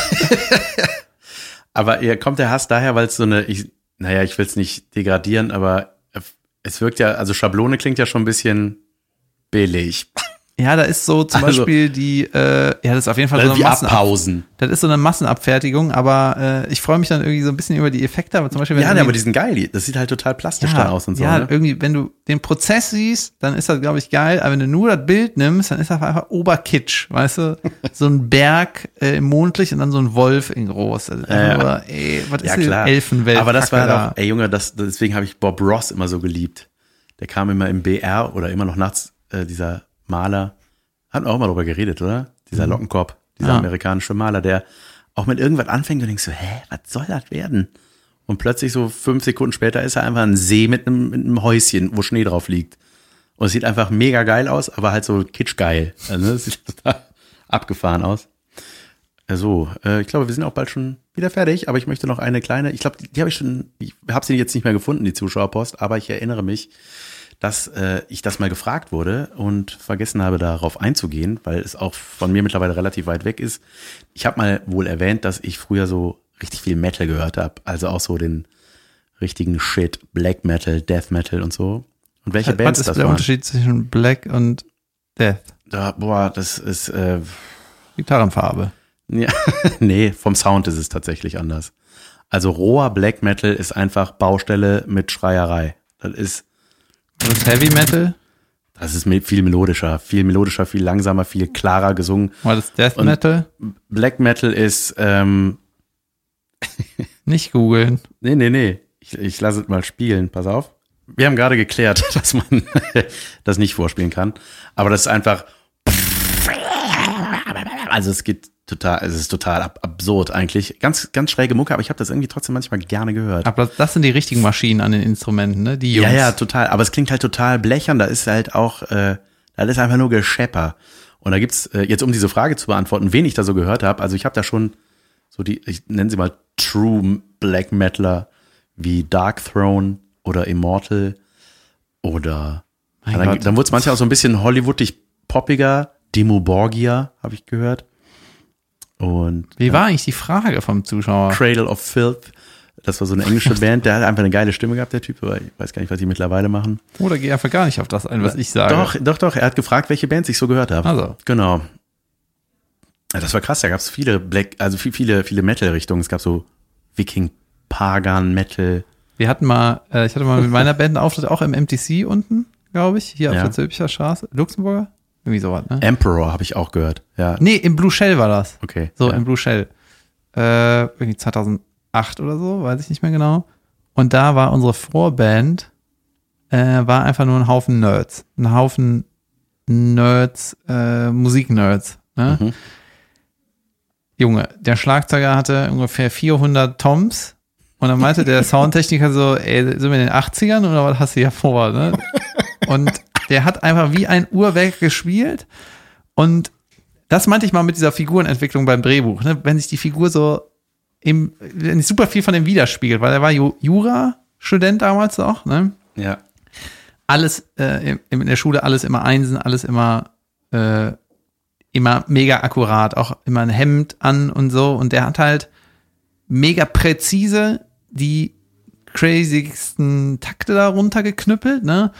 [laughs] Aber ihr kommt der Hass daher, weil es so eine, ich, naja, ich will es nicht degradieren, aber es wirkt ja, also Schablone klingt ja schon ein bisschen billig. Ja, da ist so zum Also- Beispiel die, äh, ja, das ist auf jeden Fall so eine Wie Massenab Abpausen. Das ist so eine Massenabfertigung, aber äh, ich freue mich dann irgendwie so ein bisschen über die Effekte, aber zum Beispiel, wenn Ja, irgendwie- aber die sind geil. Das sieht halt total plastisch ja, dann aus und so. ja, ne? irgendwie, wenn du den Prozess siehst, dann ist das, glaube ich, geil, aber wenn du nur das Bild nimmst, dann ist das einfach Oberkitsch, weißt du? [laughs] So ein Berg äh, im Mondlicht und dann so ein Wolf in groß. Also Ja, ja. nur, ey, was ist Ja, diese klar. Elfenwelt? Aber das war doch, ey Junge, das, deswegen habe ich Bob Ross immer so geliebt. Der kam immer im BR oder immer noch nachts, äh, dieser Maler. Hatten wir auch mal drüber geredet, oder? Dieser Lockenkopf, dieser Ja. amerikanische Maler, der auch mit irgendwas anfängt und denkst so, hä, was soll das werden? Und plötzlich so fünf Sekunden später ist er einfach ein See mit einem, mit einem Häuschen, wo Schnee drauf liegt. Und es sieht einfach mega geil aus, aber halt so kitschgeil. Also, es [laughs] sieht total abgefahren aus. Äh, So, äh, ich glaube, wir sind auch bald schon wieder fertig, aber ich möchte noch eine kleine, ich glaube, die, die habe ich schon, ich habe sie jetzt nicht mehr gefunden, die Zuschauerpost, aber ich erinnere mich, dass äh, ich das mal gefragt wurde und vergessen habe, darauf einzugehen, weil es auch von mir mittlerweile relativ weit weg ist. Ich habe mal wohl erwähnt, dass ich früher so richtig viel Metal gehört habe, also auch so den richtigen Shit, Black Metal, Death Metal und so. Und welche Was Bands ist das der waren? Unterschied zwischen Black und Death? Da, boah, das ist, äh, Gitarrenfarbe. Ja, [laughs] nee, vom Sound ist es tatsächlich anders. Also roher Black Metal ist einfach Baustelle mit Schreierei. Das ist, Das ist Heavy Metal. das ist viel melodischer, viel melodischer, viel langsamer, viel klarer gesungen. War das Death Und- Metal? Black Metal ist, ähm, Nicht googeln. nee, nee, nee. Ich, ich lasse es mal spielen, pass auf. Wir haben gerade geklärt, [laughs] dass man das nicht vorspielen kann. Aber das ist einfach, also es geht total, es ist total ab, absurd eigentlich. Ganz, ganz schräge Mucke, aber ich habe das irgendwie trotzdem manchmal gerne gehört. Aber das, sind die richtigen Maschinen an den Instrumenten, ne? Die Jungs. Ja, ja, total. Aber es klingt halt total blechern. Da ist halt auch, äh, da ist einfach nur Geschepper. Und da gibt's äh, jetzt, um diese Frage zu beantworten, wen ich da so gehört habe. Also ich habe da schon so die, ich nenne sie mal True Black Metaler wie Dark Throne oder Immortal oder Mein dann, Gott. dann wurde es manchmal auch so ein bisschen hollywoodig poppiger. Demo Borgia habe ich gehört. Und Wie war eigentlich die Frage vom Zuschauer? Cradle of Filth. Das war so eine englische [laughs] Band, der hat einfach eine geile Stimme gehabt, der Typ, aber ich weiß gar nicht, was die mittlerweile machen. Oder geh einfach gar nicht auf das ein, was ich sage. Doch, doch, doch. Er hat gefragt, welche Bands ich so gehört habe. Also. Genau. Das war krass. Da gab es viele Black, also viel, viele, viele Metal-Richtungen. Es gab so Viking, Pagan, Metal. Wir hatten mal, äh, ich hatte mal mit meiner [laughs] Band einen Auftritt auch im MTC unten, glaube ich, hier auf Ja. der Zülpicher Straße. Luxemburger? Irgendwie sowas, ne? Emperor habe ich auch gehört. Ja, Nee, im Blue Shell war das. okay. So, ja. im Blue Shell. Äh, irgendwie 2008 oder so, weiß ich nicht mehr genau. Und da war unsere Vorband, äh, war einfach nur ein Haufen Nerds. Ein Haufen Nerds, äh, Musiknerds. Ne? Mhm. Junge, der Schlagzeuger hatte ungefähr 400 Toms. Und dann meinte der [laughs] Soundtechniker so, ey, sind wir in den 80ern oder was hast du hier vor? Ne? [laughs] Und der hat einfach wie ein Uhrwerk gespielt. Und das meinte ich mal mit dieser Figurenentwicklung beim Drehbuch. Ne? Wenn sich die Figur so im, wenn sich super viel von dem widerspiegelt, weil er war Ju- Jura-Student damals auch, ne? ja. alles äh, in, der Schule alles immer Einsen, alles immer äh, immer mega akkurat, auch immer ein Hemd an und so. Und der hat halt mega präzise die crazigsten Takte da runtergeknüppelt, ne?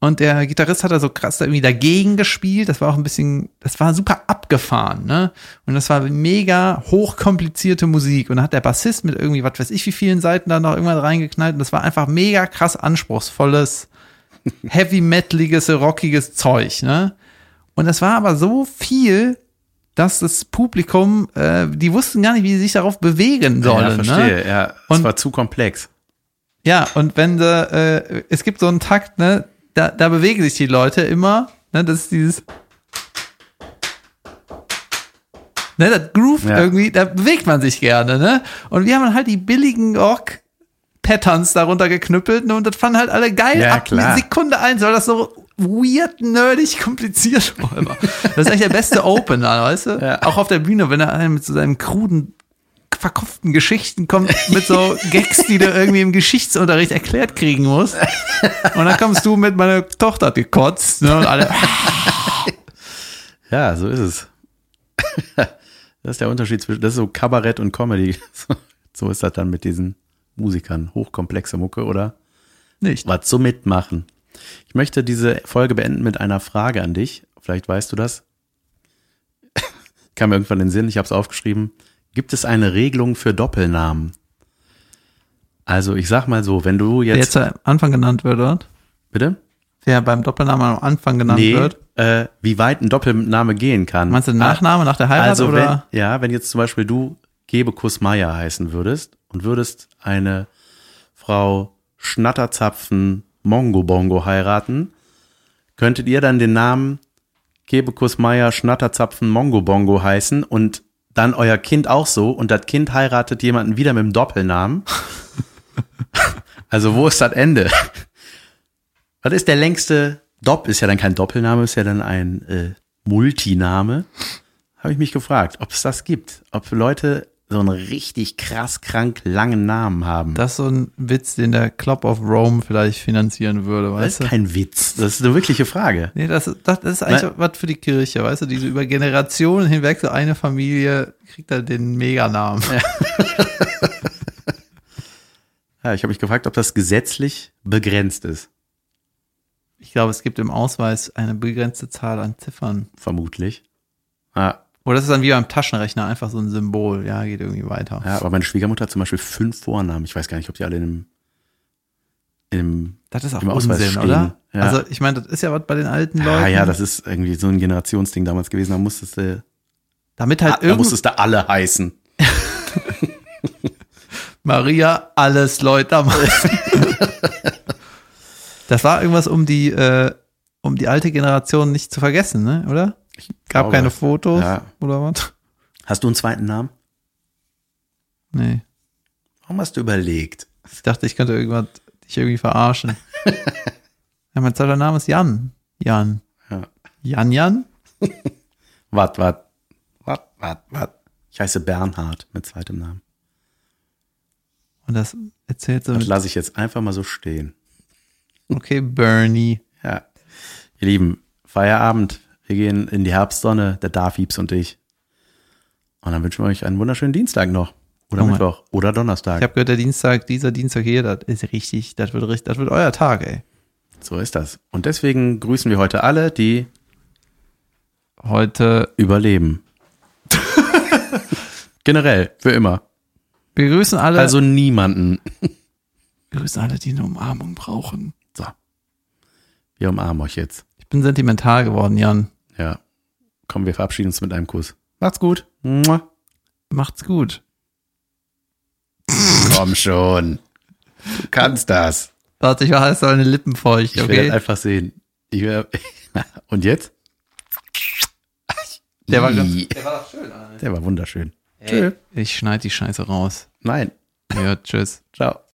Und der Gitarrist hat da so krass da irgendwie dagegen gespielt. Das war auch ein bisschen, das war super abgefahren, ne? Und das war mega hochkomplizierte Musik. Und dann hat der Bassist mit irgendwie, was weiß ich, wie vielen Seiten da noch irgendwann reingeknallt. Und das war einfach mega krass anspruchsvolles, [laughs] heavy metaliges, rockiges Zeug, ne? Und das war aber so viel, dass das Publikum, äh, die wussten gar nicht, wie sie sich darauf bewegen sollen. ja, Ne? verstehe. Ja, es Und- war zu komplex. Ja, und wenn sie, äh, es gibt so einen Takt, ne, da, da bewegen sich die Leute immer, ne, das ist dieses, ne, das Groove Ja. irgendwie, da bewegt man sich gerne, ne, und wir haben halt die billigen Rock Patterns darunter geknüppelt ne, und das fanden halt alle geil. Ja, Ab klar. Sekunde eins, weil das so weird, nerdig, kompliziert [laughs] war immer. Das ist echt der beste Opener, weißt du? Ja. Auch auf der Bühne, wenn er einer mit so seinem kruden verkopften Geschichten kommt mit so Gags, die du irgendwie im Geschichtsunterricht erklärt kriegen musst. Und dann kommst du mit, meine Tochter hat gekotzt. Ne, und alle, [laughs] Ja, so ist es. [laughs] das ist der Unterschied zwischen, das ist so Kabarett und Comedy. [laughs] So ist das dann mit diesen Musikern. Hochkomplexe Mucke, oder? nicht. Was zum Mitmachen. Ich möchte diese Folge beenden mit einer Frage an dich. Vielleicht weißt du das. Kam mir irgendwann in den Sinn, ich habe es aufgeschrieben. Gibt es eine Regelung für Doppelnamen? Also ich sag mal so, wenn du jetzt, jetzt am Anfang genannt wird, oder? bitte? Wer beim Doppelnamen am Anfang genannt Nee, wird. äh, wie weit ein Doppelname gehen kann. Meinst du Nachname nach der Heirat Also oder? wenn, ja, wenn jetzt zum Beispiel du Gebekus Meier heißen würdest und würdest eine Frau Schnatterzapfen Mongo Bongo heiraten, könntet ihr dann den Namen Gebekus Meier Schnatterzapfen Mongo Bongo heißen und dann euer Kind auch so und das Kind heiratet jemanden wieder mit dem Doppelnamen. also wo ist das Ende? Was ist der längste Dopp? Ist ja dann kein Doppelname, ist ja dann ein äh, Multiname. Habe ich mich gefragt, ob es das gibt. Ob Leute so einen richtig krass krank langen Namen haben. Das ist so ein Witz, den der Club of Rome vielleicht finanzieren würde, Das weißt ist du? kein Witz. Das ist eine wirkliche Frage. Nee, das, ist- das, das ist eigentlich Nein. was für die Kirche, weißt du? Diese über Generationen hinweg, so eine Familie kriegt da den Meganamen. [laughs] Ja, ich habe mich gefragt, ob das gesetzlich begrenzt ist. Ich glaube, es gibt im Ausweis eine begrenzte Zahl an Ziffern. Vermutlich. Ah, Oder das ist dann wie beim Taschenrechner einfach so ein Symbol. Ja, geht irgendwie weiter. Ja, aber meine Schwiegermutter hat zum Beispiel fünf Vornamen. Ich weiß gar nicht, ob die alle in einem, in einem Das ist auch Im Ausweis Unsinn, stehen. oder? Ja. Also ich meine, das ist ja was bei den alten Leuten. Ja, ja, das ist irgendwie so ein Generationsding damals gewesen. Da musstest du, Damit halt ah, da musstest du alle heißen. [laughs] Maria alles Leute [laughs] Das war irgendwas, um die, äh, um die alte Generation nicht zu vergessen, ne? Oder? Gab glaube. keine Fotos Ja. oder was? Hast du einen zweiten Namen? Nee. Warum hast du überlegt? Ich dachte, ich könnte irgendwas dich irgendwie verarschen. [laughs] ja, mein zweiter Name ist Jan. Jan. Ja. Jan Jan? [laughs] Wart, wart, wart, wart, wart. Ich heiße Bernhard mit zweitem Namen. Und das erzählt so Das lasse ich jetzt einfach mal so stehen. okay, Bernie. Ja. Ihr Lieben, Feierabend. Wir gehen in die Herbstsonne, der Darfiebs und ich. Und dann wünschen wir euch einen wunderschönen Dienstag noch. Oder Oh Mittwoch. Oder Donnerstag. Ich habe gehört, der Dienstag, dieser Dienstag hier, das ist richtig, das wird richtig, das wird euer Tag, ey. So ist das. Und deswegen grüßen wir heute alle, die Heute, überleben. [laughs] Generell, für immer. wir grüßen alle, Also niemanden. wir grüßen alle, die eine Umarmung brauchen. So. Wir umarmen euch jetzt. Ich bin sentimental geworden, Jan. Komm, wir verabschieden uns mit einem Kuss. Macht's gut. Mua. Macht's gut. Komm schon. Du kannst das. Warte, ich mache jetzt meine Lippen feucht, Ich will das okay? einfach sehen. Ich will, [laughs] und jetzt? Der war ganz, der war doch schön, Alter. der war wunderschön. Ey, ich schneide die Scheiße raus. Nein. Ja, tschüss. Ciao.